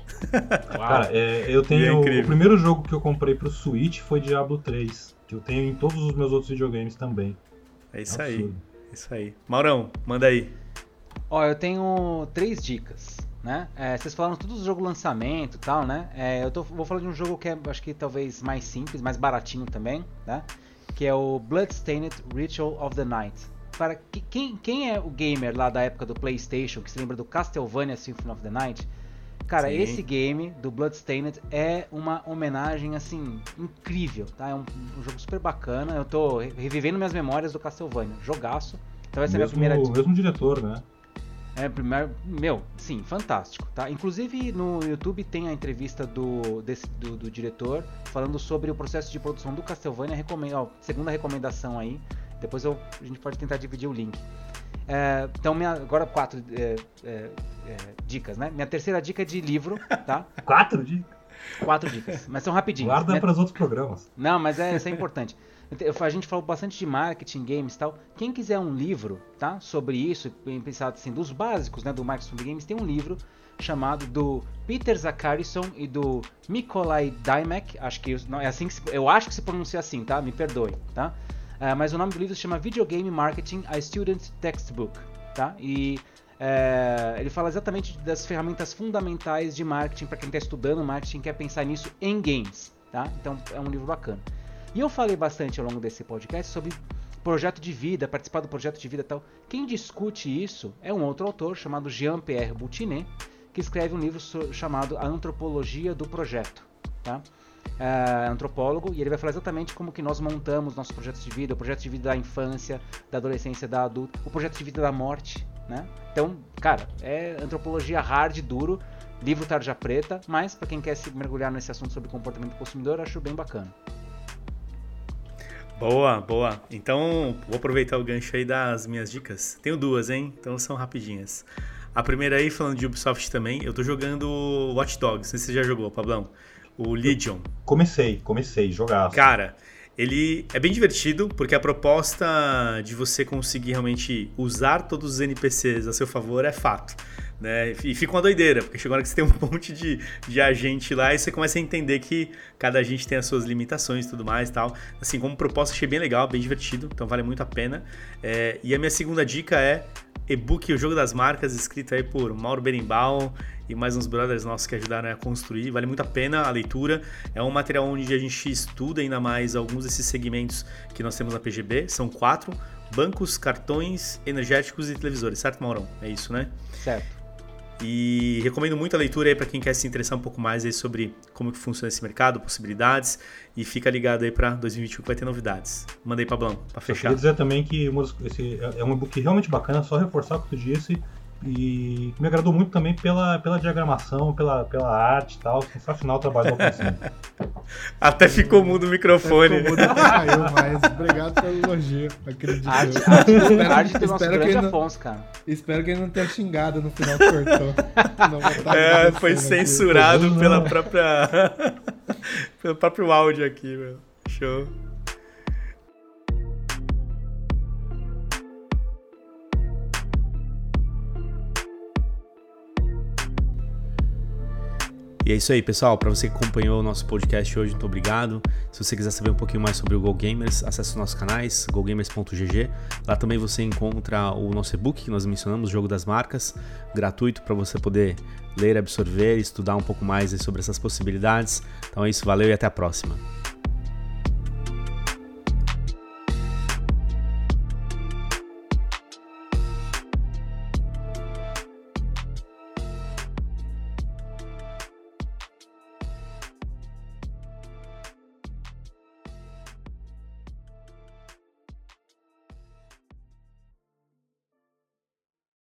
Cara, é, eu tenho. É o primeiro jogo que eu comprei pro Switch foi Diablo 3, que eu tenho em todos os meus outros videogames também. É isso Absurdo. aí. Isso aí. Maurão, manda aí. Ó, eu tenho três dicas né? É, vocês falaram tudo do jogo lançamento e tal, né? É, eu tô, vou falar de um jogo que é, acho que talvez mais simples, mais baratinho também, né? Que é o Bloodstained Ritual of the Night. Para quem, quem é o gamer lá da época do PlayStation que se lembra do Castlevania Symphony of the Night? Cara, Sim. esse game do Bloodstained é uma homenagem assim incrível, tá? É um, um, jogo super bacana. Eu tô revivendo minhas memórias do Castlevania, jogaço. Então essa mesmo, é a minha primeira. O mesmo diretor, né? É, primeiro, meu, sim, fantástico, tá? Inclusive no YouTube tem a entrevista do, desse, do, do, diretor falando sobre o processo de produção do Castlevania. Recomendo, ó, segunda recomendação aí. Depois eu, a gente pode tentar dividir o link. É, então, minha, agora quatro é, é, é dicas, né? Minha terceira dica é de livro, tá? quatro dicas? Quatro dicas, mas são rapidinhos. Guarda minha... para os outros programas. Não, mas é, isso é importante. A gente falou bastante de marketing, games e tal. Quem quiser um livro, tá? Sobre isso, pensado assim, dos básicos, né, do marketing sobre games, tem um livro chamado do Peter Zacharisson e do Nikolai Dymek, acho que não, é assim que se, eu acho que se pronuncia assim, tá? Me perdoe, tá? Uh, mas o nome do livro se chama Videogame Marketing: A Student Textbook, tá? E é, ele fala exatamente das ferramentas fundamentais de marketing para quem está estudando marketing quer pensar nisso em games, tá? Então é um livro bacana. E eu falei bastante ao longo desse podcast sobre projeto de vida, participar do projeto de vida e tal. Quem discute isso é um outro autor chamado Jean-Pierre Boutinet, que escreve um livro chamado A Antropologia do Projeto. Tá? É antropólogo e ele vai falar exatamente como que nós montamos nossos projetos de vida, o projeto de vida da infância, da adolescência, da adulta, o projeto de vida da morte, né? Então, cara, é antropologia hard, duro, livro tarja preta, mas para quem quer se mergulhar nesse assunto sobre comportamento do consumidor, acho bem bacana. Boa, boa. Então, vou aproveitar o gancho aí das minhas dicas. Tenho duas, hein? Então são rapidinhas. A primeira aí, falando de Ubisoft também, eu tô jogando Watch Dogs. Não sei se você já jogou, Pablão. O Legion. Comecei, comecei, jogar. Cara, ele é bem divertido, porque a proposta de você conseguir realmente usar todos os NPCs a seu favor é fato. Né? E fica uma doideira, porque chegou a hora que você tem um monte de, de agente lá e você começa a entender que cada agente tem as suas limitações e tudo mais e tal. Assim, como proposta, achei bem legal, bem divertido, então vale muito a pena. É, e a minha segunda dica é e-book O Jogo das Marcas, escrito aí por Mauro Berimbau e mais uns brothers nossos que ajudaram a construir. Vale muito a pena a leitura. É um material onde a gente estuda ainda mais alguns desses segmentos que nós temos na PGB. São quatro: bancos, cartões, energéticos e televisores, certo, Maurão? É isso, né? Certo. E recomendo muito a leitura aí para quem quer se interessar um pouco mais aí sobre como que funciona esse mercado, possibilidades. E fica ligado aí para 2021 que vai ter novidades. Mandei Pablão, para fechar. Eu queria dizer também que esse é um e-book realmente bacana, só reforçar o que tu disse. E me agradou muito também pela, pela diagramação, pela, pela arte e tal. Sensacional o trabalho do. Até ficou mudo o microfone. Ficou mudo, caiu, mas obrigado pelo elogio. Acredito. Arte, arte, arte, arte grande não, Afonso, cara. Espero que ele não tenha xingado no final que cortou. é, foi censurado pela própria. pelo próprio áudio aqui, meu. Show. E é isso aí, pessoal. Para você que acompanhou o nosso podcast hoje, muito obrigado. Se você quiser saber um pouquinho mais sobre o Go Gamers, acesse os nossos canais, gogamers.gg. Lá também você encontra o nosso e-book que nós mencionamos, Jogo das Marcas, gratuito para você poder ler, absorver, estudar um pouco mais sobre essas possibilidades. Então é isso, valeu e até a próxima.